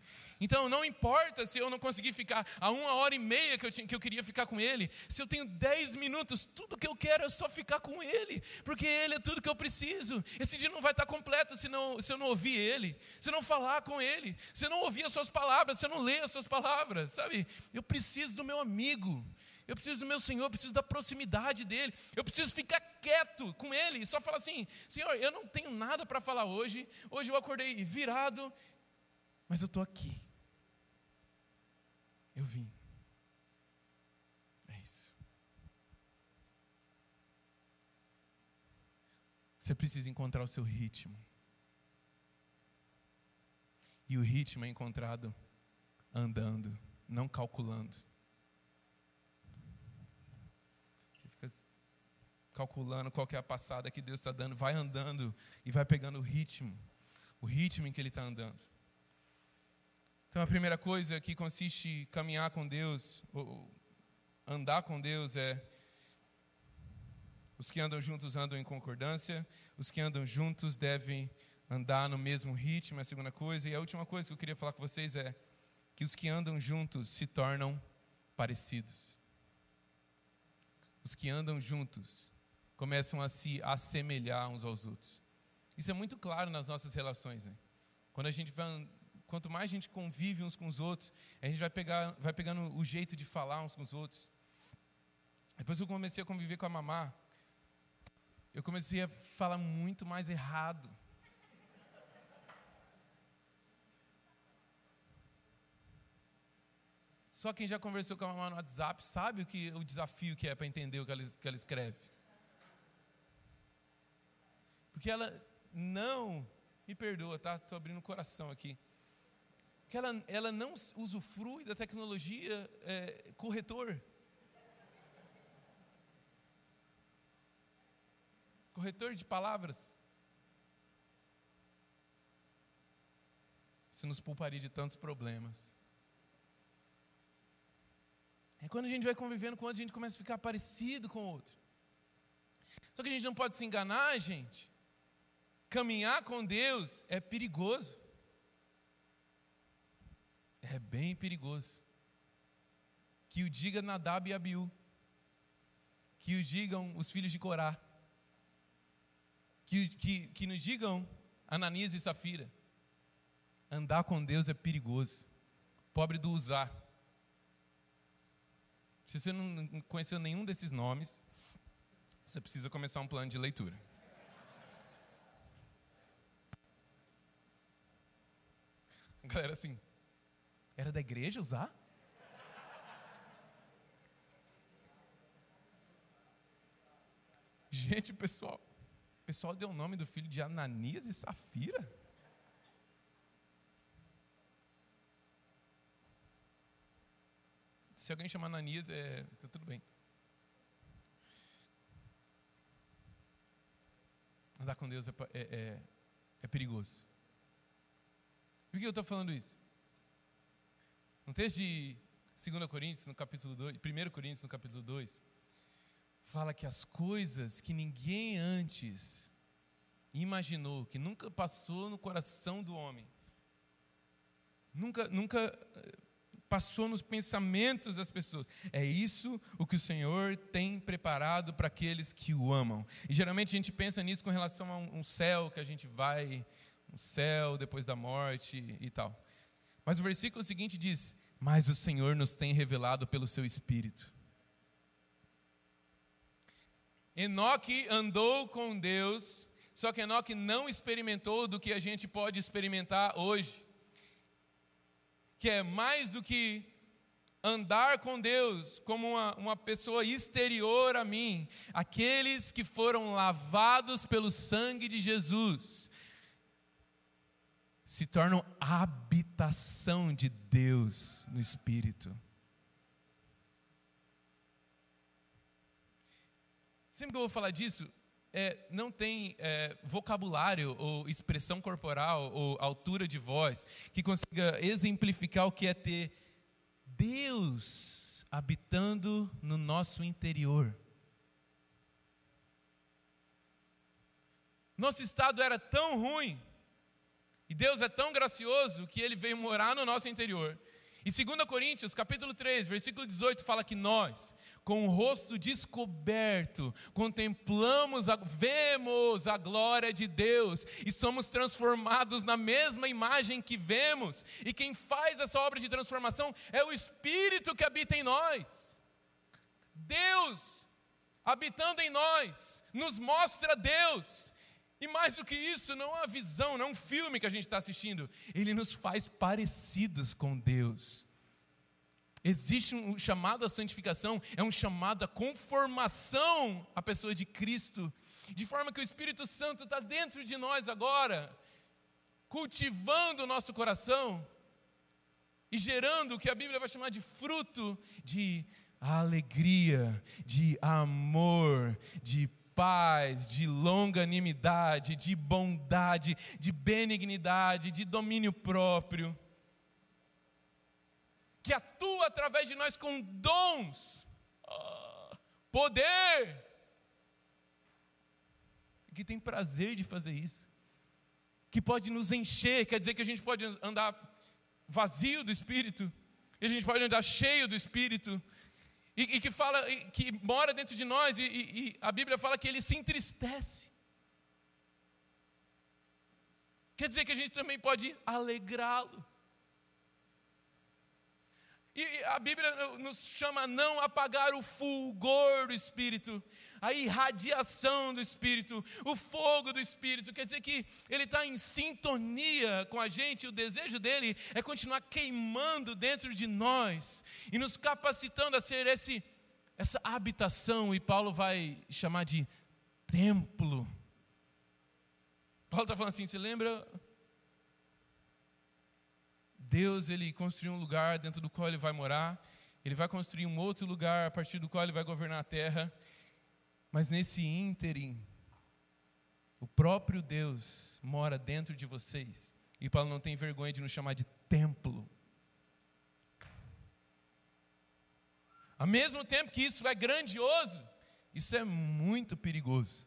Então não importa se eu não conseguir ficar a uma hora e meia que eu, tinha, que eu queria ficar com ele, se eu tenho dez minutos, tudo que eu quero é só ficar com ele, porque ele é tudo que eu preciso. Esse dia não vai estar completo se, não, se eu não ouvir ele, se eu não falar com ele, se eu não ouvir as suas palavras, se eu não ler as suas palavras, sabe? Eu preciso do meu amigo. Eu preciso do meu Senhor, eu preciso da proximidade dele. Eu preciso ficar quieto com ele e só falar assim: Senhor, eu não tenho nada para falar hoje. Hoje eu acordei virado, mas eu estou aqui. Eu vim. É isso. Você precisa encontrar o seu ritmo. E o ritmo é encontrado andando, não calculando. Você fica calculando qual é a passada que Deus está dando, vai andando e vai pegando o ritmo, o ritmo em que Ele está andando. Então a primeira coisa que consiste em caminhar com Deus, ou andar com Deus é os que andam juntos andam em concordância, os que andam juntos devem andar no mesmo ritmo, é a segunda coisa. E a última coisa que eu queria falar com vocês é que os que andam juntos se tornam parecidos. Os que andam juntos começam a se assemelhar uns aos outros. Isso é muito claro nas nossas relações. Né? Quando a gente vai quanto mais a gente convive uns com os outros, a gente vai, pegar, vai pegando o jeito de falar uns com os outros. Depois que eu comecei a conviver com a mamá, eu comecei a falar muito mais errado. Só quem já conversou com a mamá no WhatsApp sabe o, que, o desafio que é para entender o que ela, que ela escreve. Porque ela não me perdoa, tá? Estou abrindo o coração aqui que ela, ela não usufrui da tecnologia é, corretor. Corretor de palavras. Isso nos pouparia de tantos problemas. É quando a gente vai convivendo com outro, a gente começa a ficar parecido com o outro. Só que a gente não pode se enganar, gente. Caminhar com Deus é perigoso é bem perigoso. Que o diga Nadab e Abiú. Que o digam os filhos de Corá. Que, que, que nos digam Ananias e Safira. Andar com Deus é perigoso. Pobre do usar. Se você não conheceu nenhum desses nomes, você precisa começar um plano de leitura. Galera, assim, era da igreja usar? Gente, pessoal, o pessoal deu o nome do filho de Ananias e Safira? Se alguém chamar Ananias, é, tá tudo bem. Andar com Deus é, é, é, é perigoso. Por que eu estou falando isso? No texto de 2 Coríntios, no capítulo 2, 1 Coríntios, no capítulo 2, fala que as coisas que ninguém antes imaginou, que nunca passou no coração do homem, nunca, nunca eh, passou nos pensamentos das pessoas. É isso o que o Senhor tem preparado para aqueles que o amam. E geralmente a gente pensa nisso com relação a um céu que a gente vai, um céu depois da morte e tal. Mas o versículo seguinte diz: Mas o Senhor nos tem revelado pelo seu Espírito. Enoque andou com Deus, só que Enoque não experimentou do que a gente pode experimentar hoje que é mais do que andar com Deus como uma, uma pessoa exterior a mim, aqueles que foram lavados pelo sangue de Jesus, se tornam habitação de Deus no Espírito. Sempre que eu vou falar disso, é, não tem é, vocabulário ou expressão corporal ou altura de voz que consiga exemplificar o que é ter Deus habitando no nosso interior. Nosso estado era tão ruim e Deus é tão gracioso que ele veio morar no nosso interior. E 2 Coríntios, capítulo 3, versículo 18, fala que nós, com o rosto descoberto, contemplamos, a, vemos a glória de Deus e somos transformados na mesma imagem que vemos. E quem faz essa obra de transformação é o Espírito que habita em nós. Deus habitando em nós nos mostra Deus. E mais do que isso, não é uma visão, não é um filme que a gente está assistindo, ele nos faz parecidos com Deus. Existe um chamado à santificação, é um chamado à conformação à pessoa de Cristo, de forma que o Espírito Santo está dentro de nós agora, cultivando o nosso coração e gerando o que a Bíblia vai chamar de fruto de alegria, de amor, de paz, de longanimidade, de bondade, de benignidade, de domínio próprio. Que atua através de nós com dons, poder, que tem prazer de fazer isso, que pode nos encher, quer dizer que a gente pode andar vazio do Espírito, e a gente pode andar cheio do Espírito, e, e que fala, e, que mora dentro de nós, e, e a Bíblia fala que ele se entristece. Quer dizer que a gente também pode alegrá-lo. E a Bíblia nos chama a não apagar o fulgor do Espírito, a irradiação do Espírito, o fogo do Espírito. Quer dizer que ele está em sintonia com a gente, e o desejo dele é continuar queimando dentro de nós e nos capacitando a ser esse, essa habitação. E Paulo vai chamar de templo. Paulo está falando assim: você lembra Deus ele construiu um lugar dentro do qual ele vai morar, ele vai construir um outro lugar a partir do qual ele vai governar a terra. Mas nesse ínterim, o próprio Deus mora dentro de vocês. E Paulo não tem vergonha de nos chamar de templo. Ao mesmo tempo que isso é grandioso, isso é muito perigoso.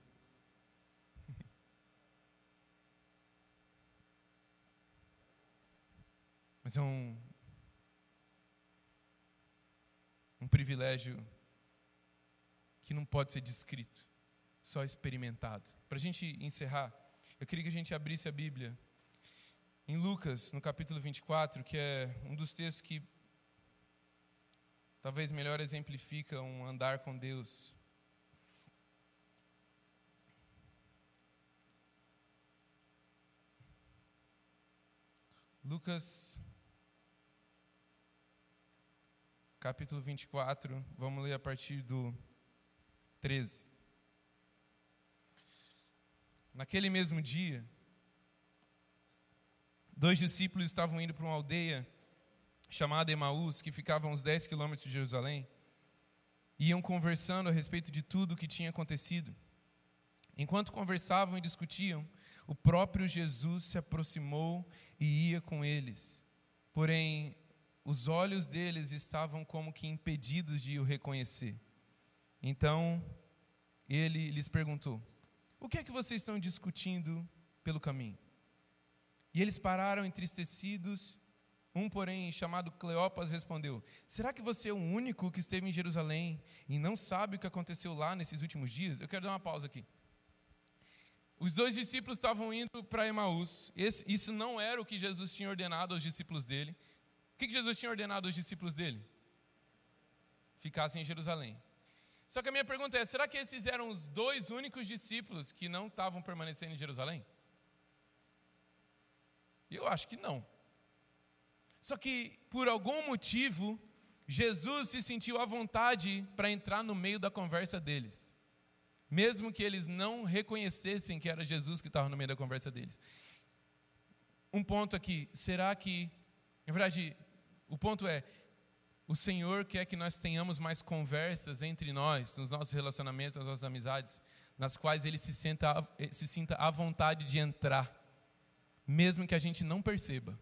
Mas é um, um privilégio que não pode ser descrito, só experimentado. Para a gente encerrar, eu queria que a gente abrisse a Bíblia em Lucas, no capítulo 24, que é um dos textos que talvez melhor exemplifica um andar com Deus. Lucas capítulo 24, vamos ler a partir do 13. Naquele mesmo dia, dois discípulos estavam indo para uma aldeia chamada Emaús, que ficava a uns 10 quilômetros de Jerusalém, e iam conversando a respeito de tudo o que tinha acontecido. Enquanto conversavam e discutiam, o próprio Jesus se aproximou e ia com eles. Porém, os olhos deles estavam como que impedidos de o reconhecer. Então ele lhes perguntou: O que é que vocês estão discutindo pelo caminho? E eles pararam entristecidos. Um, porém, chamado Cleopas, respondeu: Será que você é o único que esteve em Jerusalém e não sabe o que aconteceu lá nesses últimos dias? Eu quero dar uma pausa aqui. Os dois discípulos estavam indo para Emaús. Esse, isso não era o que Jesus tinha ordenado aos discípulos dele. O que, que Jesus tinha ordenado aos discípulos dele? Ficassem em Jerusalém. Só que a minha pergunta é: será que esses eram os dois únicos discípulos que não estavam permanecendo em Jerusalém? Eu acho que não. Só que, por algum motivo, Jesus se sentiu à vontade para entrar no meio da conversa deles. Mesmo que eles não reconhecessem que era Jesus que estava no meio da conversa deles. Um ponto aqui, será que, na verdade, o ponto é, o Senhor quer que nós tenhamos mais conversas entre nós, nos nossos relacionamentos, nas nossas amizades, nas quais Ele se, senta, se sinta à vontade de entrar mesmo que a gente não perceba.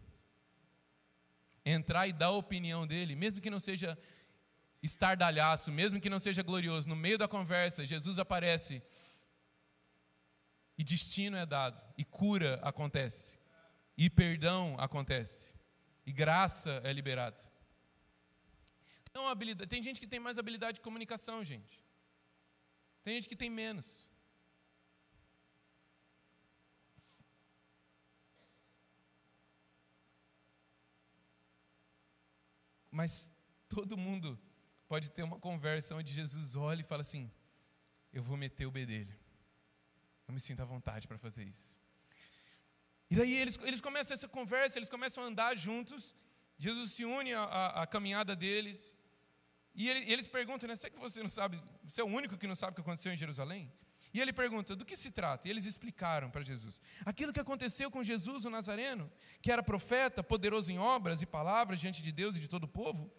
Entrar e dar a opinião dele, mesmo que não seja estardalhaço, mesmo que não seja glorioso, no meio da conversa, Jesus aparece e destino é dado, e cura acontece, e perdão acontece, e graça é liberada. Não habilidade, tem gente que tem mais habilidade de comunicação, gente. Tem gente que tem menos. Mas todo mundo pode ter uma conversa onde Jesus olha e fala assim: Eu vou meter o bedelho. Eu me sinto à vontade para fazer isso. E daí eles, eles começam essa conversa, eles começam a andar juntos. Jesus se une à, caminhada deles. E ele, eles perguntam, né? Que você não sabe? Você é o único que não sabe o que aconteceu em Jerusalém? E ele pergunta: do que se trata? E eles explicaram para Jesus. Aquilo que aconteceu com Jesus, o Nazareno, que era profeta, poderoso em obras e palavras diante de Deus e de todo o povo.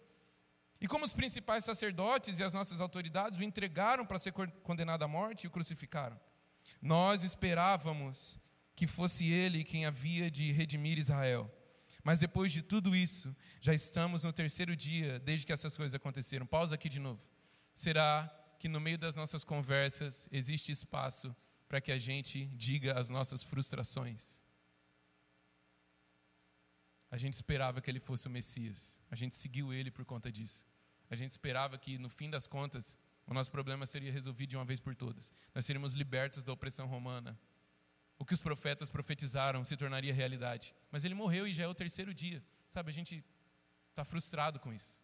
E como os principais sacerdotes e as nossas autoridades o entregaram para ser condenado à morte e o crucificaram. Nós esperávamos que fosse ele quem havia de redimir Israel. Mas depois de tudo isso, já estamos no terceiro dia desde que essas coisas aconteceram. Pausa aqui de novo. Será que no meio das nossas conversas existe espaço para que a gente diga as nossas frustrações. A gente esperava que ele fosse o Messias, a gente seguiu ele por conta disso. A gente esperava que, no fim das contas, o nosso problema seria resolvido de uma vez por todas. Nós seríamos libertos da opressão romana. O que os profetas profetizaram se tornaria realidade. Mas ele morreu e já é o terceiro dia. Sabe, a gente está frustrado com isso.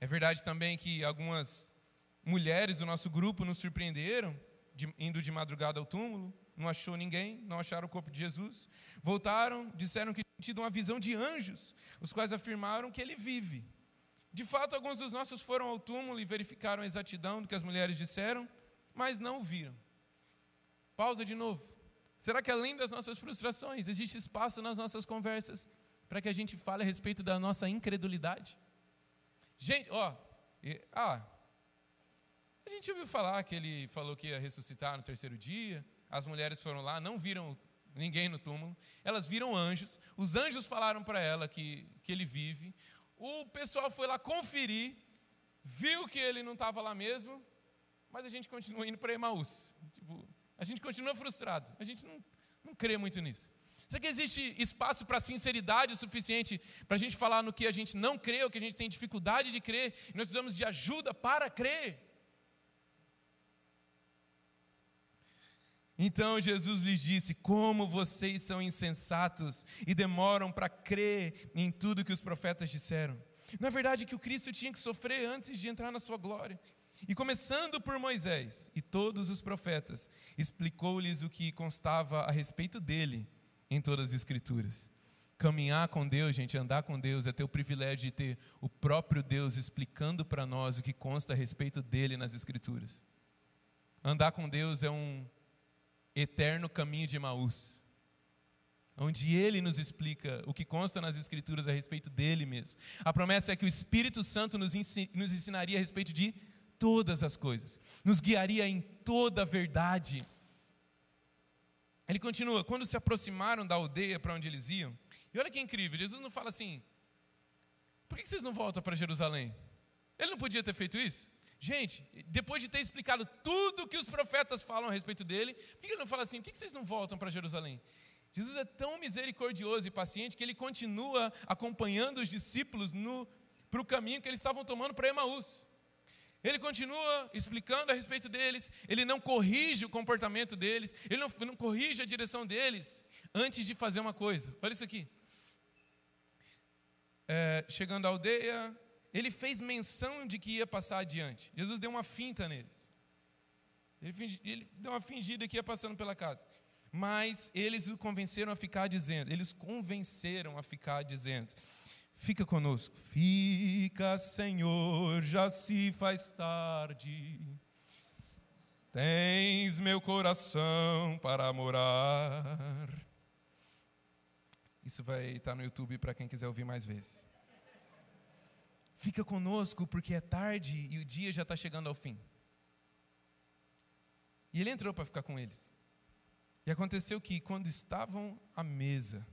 É verdade também que algumas mulheres do nosso grupo nos surpreenderam, de, indo de madrugada ao túmulo, não achou ninguém, não acharam o corpo de Jesus. Voltaram, disseram que tinham tido uma visão de anjos, os quais afirmaram que ele vive. De fato, alguns dos nossos foram ao túmulo e verificaram a exatidão do que as mulheres disseram, mas não o viram. Pausa de novo. Será que além das nossas frustrações, existe espaço nas nossas conversas para que a gente fale a respeito da nossa incredulidade? Gente, ó, e, ah, a gente ouviu falar que ele falou que ia ressuscitar no terceiro dia. As mulheres foram lá, não viram ninguém no túmulo. Elas viram anjos. Os anjos falaram para ela que, que ele vive. O pessoal foi lá conferir, viu que ele não estava lá mesmo, mas a gente continua indo para Emaús. Tipo, a gente continua frustrado. A gente não, não crê muito nisso. Será que existe espaço para sinceridade o suficiente para a gente falar no que a gente não crê, ou que a gente tem dificuldade de crer, e nós precisamos de ajuda para crer? Então Jesus lhes disse: Como vocês são insensatos e demoram para crer em tudo que os profetas disseram. Na verdade, que o Cristo tinha que sofrer antes de entrar na sua glória. E começando por Moisés e todos os profetas, explicou-lhes o que constava a respeito dele em todas as Escrituras. Caminhar com Deus, gente, andar com Deus, é ter o privilégio de ter o próprio Deus explicando para nós o que consta a respeito dele nas Escrituras. Andar com Deus é um eterno caminho de Maús, onde ele nos explica o que consta nas Escrituras a respeito dele mesmo. A promessa é que o Espírito Santo nos, ensinaria a respeito de todas as coisas, nos guiaria em toda a verdade ele continua: quando se aproximaram da aldeia para onde eles iam, e olha que incrível, Jesus não fala assim, por que vocês não voltam para Jerusalém? Ele não podia ter feito isso? Gente, depois de ter explicado tudo que os profetas falam a respeito dele, por que ele não fala assim? Por que vocês não voltam para Jerusalém? Jesus é tão misericordioso e paciente que ele continua acompanhando os discípulos para o caminho que eles estavam tomando para Emaús. Ele continua explicando a respeito deles, ele não corrige o comportamento deles, ele não, não corrige a direção deles antes de fazer uma coisa. Olha isso aqui. É, chegando à aldeia, ele fez menção de que ia passar adiante. Jesus deu uma finta neles. Ele, ele deu uma fingida que ia passando pela casa. Mas eles o convenceram a ficar dizendo, eles convenceram a ficar dizendo: Fica conosco. Fica, Senhor, já se faz tarde. Tens meu coração para morar. Isso vai estar no YouTube para quem quiser ouvir mais vezes. Fica conosco porque é tarde e o dia já está chegando ao fim. E ele entrou para ficar com eles. E aconteceu que, quando estavam à mesa,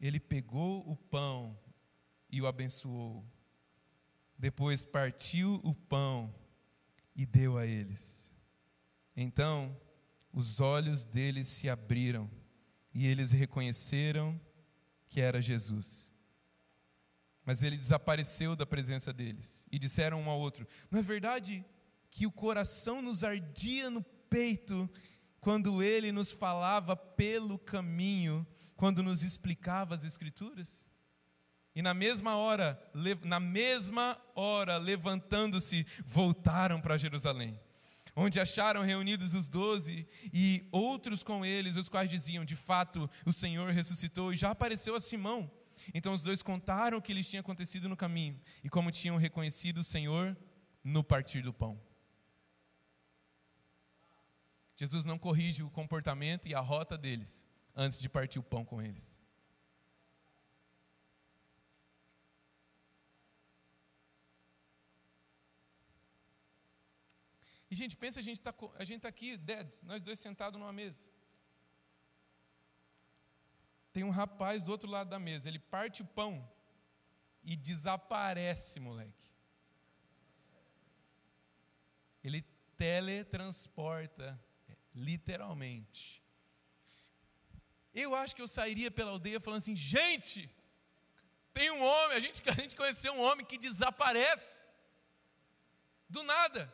ele pegou o pão e o abençoou. Depois partiu o pão e deu a eles. Então, os olhos deles se abriram e eles reconheceram que era Jesus. Mas ele desapareceu da presença deles e disseram um ao outro: Não é verdade que o coração nos ardia no peito quando ele nos falava pelo caminho, quando nos explicava as Escrituras? E na mesma hora, na mesma hora, levantando-se, voltaram para Jerusalém, onde acharam reunidos os doze e outros com eles, os quais diziam: De fato, o Senhor ressuscitou e já apareceu a Simão. Então os dois contaram o que lhes tinha acontecido no caminho e como tinham reconhecido o Senhor no partir do pão. Jesus não corrige o comportamento e a rota deles antes de partir o pão com eles. E, gente, pensa, a gente está tá aqui, deads, nós dois sentados numa mesa. Tem um rapaz do outro lado da mesa, ele parte o pão e desaparece, moleque. Ele teletransporta, literalmente. Eu acho que eu sairia pela aldeia falando assim: gente, tem um homem, a gente, a gente conheceu um homem que desaparece, do nada.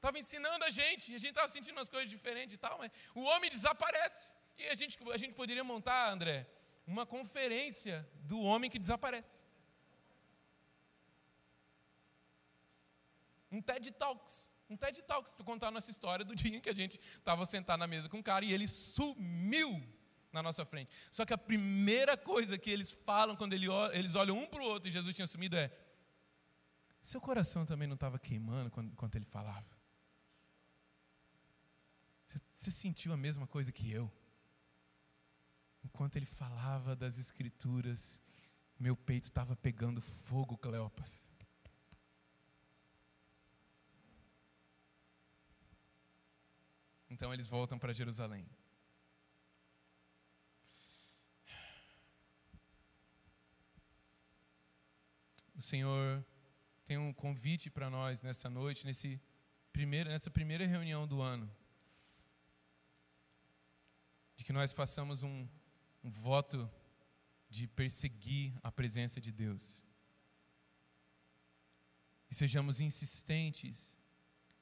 Estava ensinando a gente, e a gente estava sentindo umas coisas diferentes e tal, mas o homem desaparece. E a gente, a gente poderia montar, André, uma conferência do homem que desaparece. Um TED Talks. Um TED Talks, para contar a nossa história do dia em que a gente estava sentado na mesa com um cara e ele sumiu na nossa frente. Só que a primeira coisa que eles falam quando eles olham um para o outro e Jesus tinha sumido é: Seu coração também não estava queimando enquanto ele falava? Você sentiu a mesma coisa que eu? Enquanto ele falava das Escrituras, meu peito estava pegando fogo, Cleopas. Então eles voltam para Jerusalém. O Senhor tem um convite para nós nessa noite, nesse primeiro, nessa primeira reunião do ano de que nós façamos um, um voto de perseguir a presença de Deus. E sejamos insistentes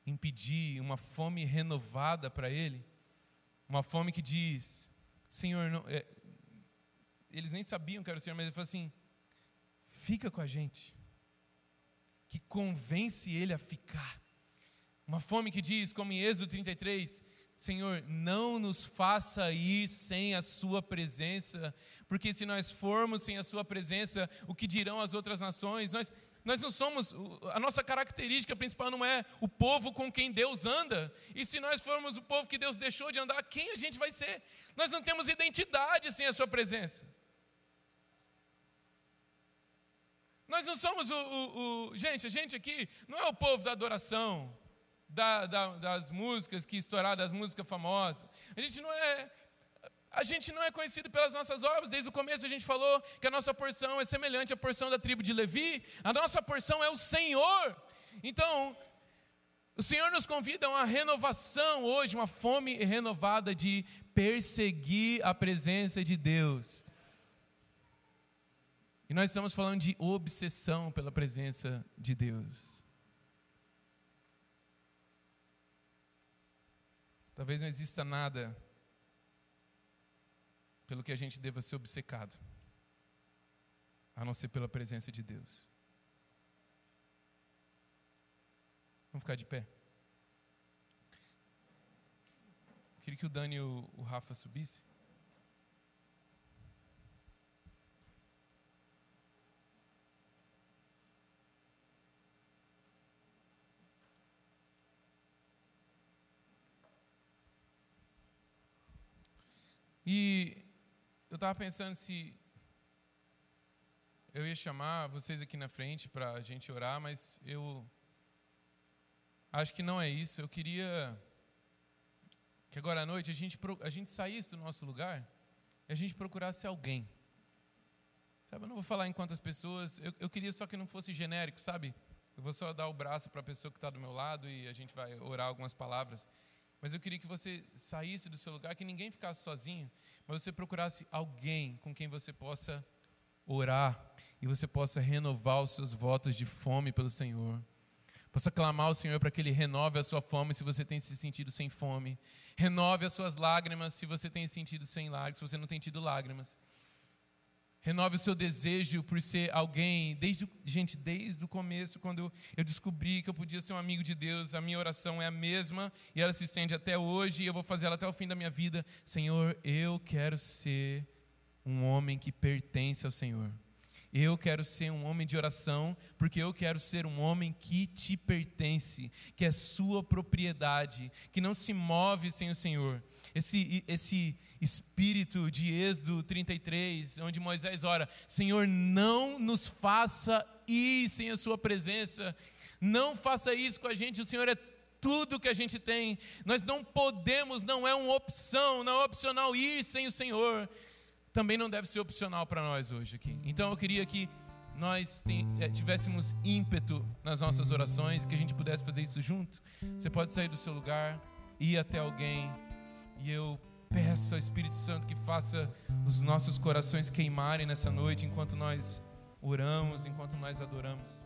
em pedir uma fome renovada para Ele, uma fome que diz: Senhor, não, é, eles nem sabiam que era o Senhor, mas ele falou assim: fica com a gente, que convence Ele a ficar. Uma fome que diz, como em Êxodo 33, Senhor, não nos faça ir sem a Sua presença, porque se nós formos sem a Sua presença, o que dirão as outras nações? Nós, nós não somos, a nossa característica principal não é o povo com quem Deus anda, e se nós formos o povo que Deus deixou de andar, quem a gente vai ser? Nós não temos identidade sem a Sua presença. Nós não somos o, o, o gente, a gente aqui não é o povo da adoração da, da, das músicas que estouraram, das músicas famosas. A gente não é a gente não é conhecido pelas nossas obras, desde o começo a gente falou que a nossa porção é semelhante à porção da tribo de Levi, a nossa porção é o Senhor. Então, O Senhor nos convida a uma renovação hoje, uma fome renovada de perseguir a presença de Deus. E nós estamos falando de obsessão pela presença de Deus. Talvez não exista nada pelo que a gente deva ser obcecado, a não ser pela presença de Deus. Vamos ficar de pé. Queria que o Dani e o, Rafa subissem. E eu estava pensando se eu ia chamar vocês aqui na frente para a gente orar, mas eu acho que não é isso. Eu queria que agora à noite a gente, a gente saísse do nosso lugar e a gente procurasse alguém. Sabe, eu não vou falar em quantas pessoas, eu, eu queria só que não fosse genérico, sabe? Eu vou só dar o braço para a pessoa que está do meu lado e a gente vai orar algumas palavras. Mas eu queria que você saísse do seu lugar, que ninguém ficasse sozinho, mas você procurasse alguém com quem você possa orar e você possa renovar os seus votos de fome pelo Senhor. Possa clamar ao Senhor para que Ele renove a sua fome se você tem se sentido sem fome. Renove as suas lágrimas se você tem se sentido sem lágrimas, se você não tem tido lágrimas. Renove o seu desejo por ser alguém, desde, gente, desde o começo, quando eu descobri que eu podia ser um amigo de Deus, a minha oração é a mesma e ela se estende até hoje e eu vou fazer ela até o fim da minha vida. Senhor, eu quero ser um homem que pertence ao Senhor. Eu quero ser um homem de oração, porque eu quero ser um homem que te pertence, que é sua propriedade, que não se move sem o Senhor. Esse, esse espírito de Êxodo 33, onde Moisés ora: Senhor, não nos faça ir sem a Sua presença, não faça isso com a gente, o Senhor é tudo que a gente tem, nós não podemos, não é uma opção, não é opcional ir sem o Senhor, também não deve ser opcional para nós hoje aqui. Então eu queria que nós é, tivéssemos ímpeto nas nossas orações, que a gente pudesse fazer isso junto. Você pode sair do seu lugar, ir até alguém, e eu Peço ao Espírito Santo que faça os nossos corações queimarem nessa noite enquanto nós oramos, enquanto nós adoramos.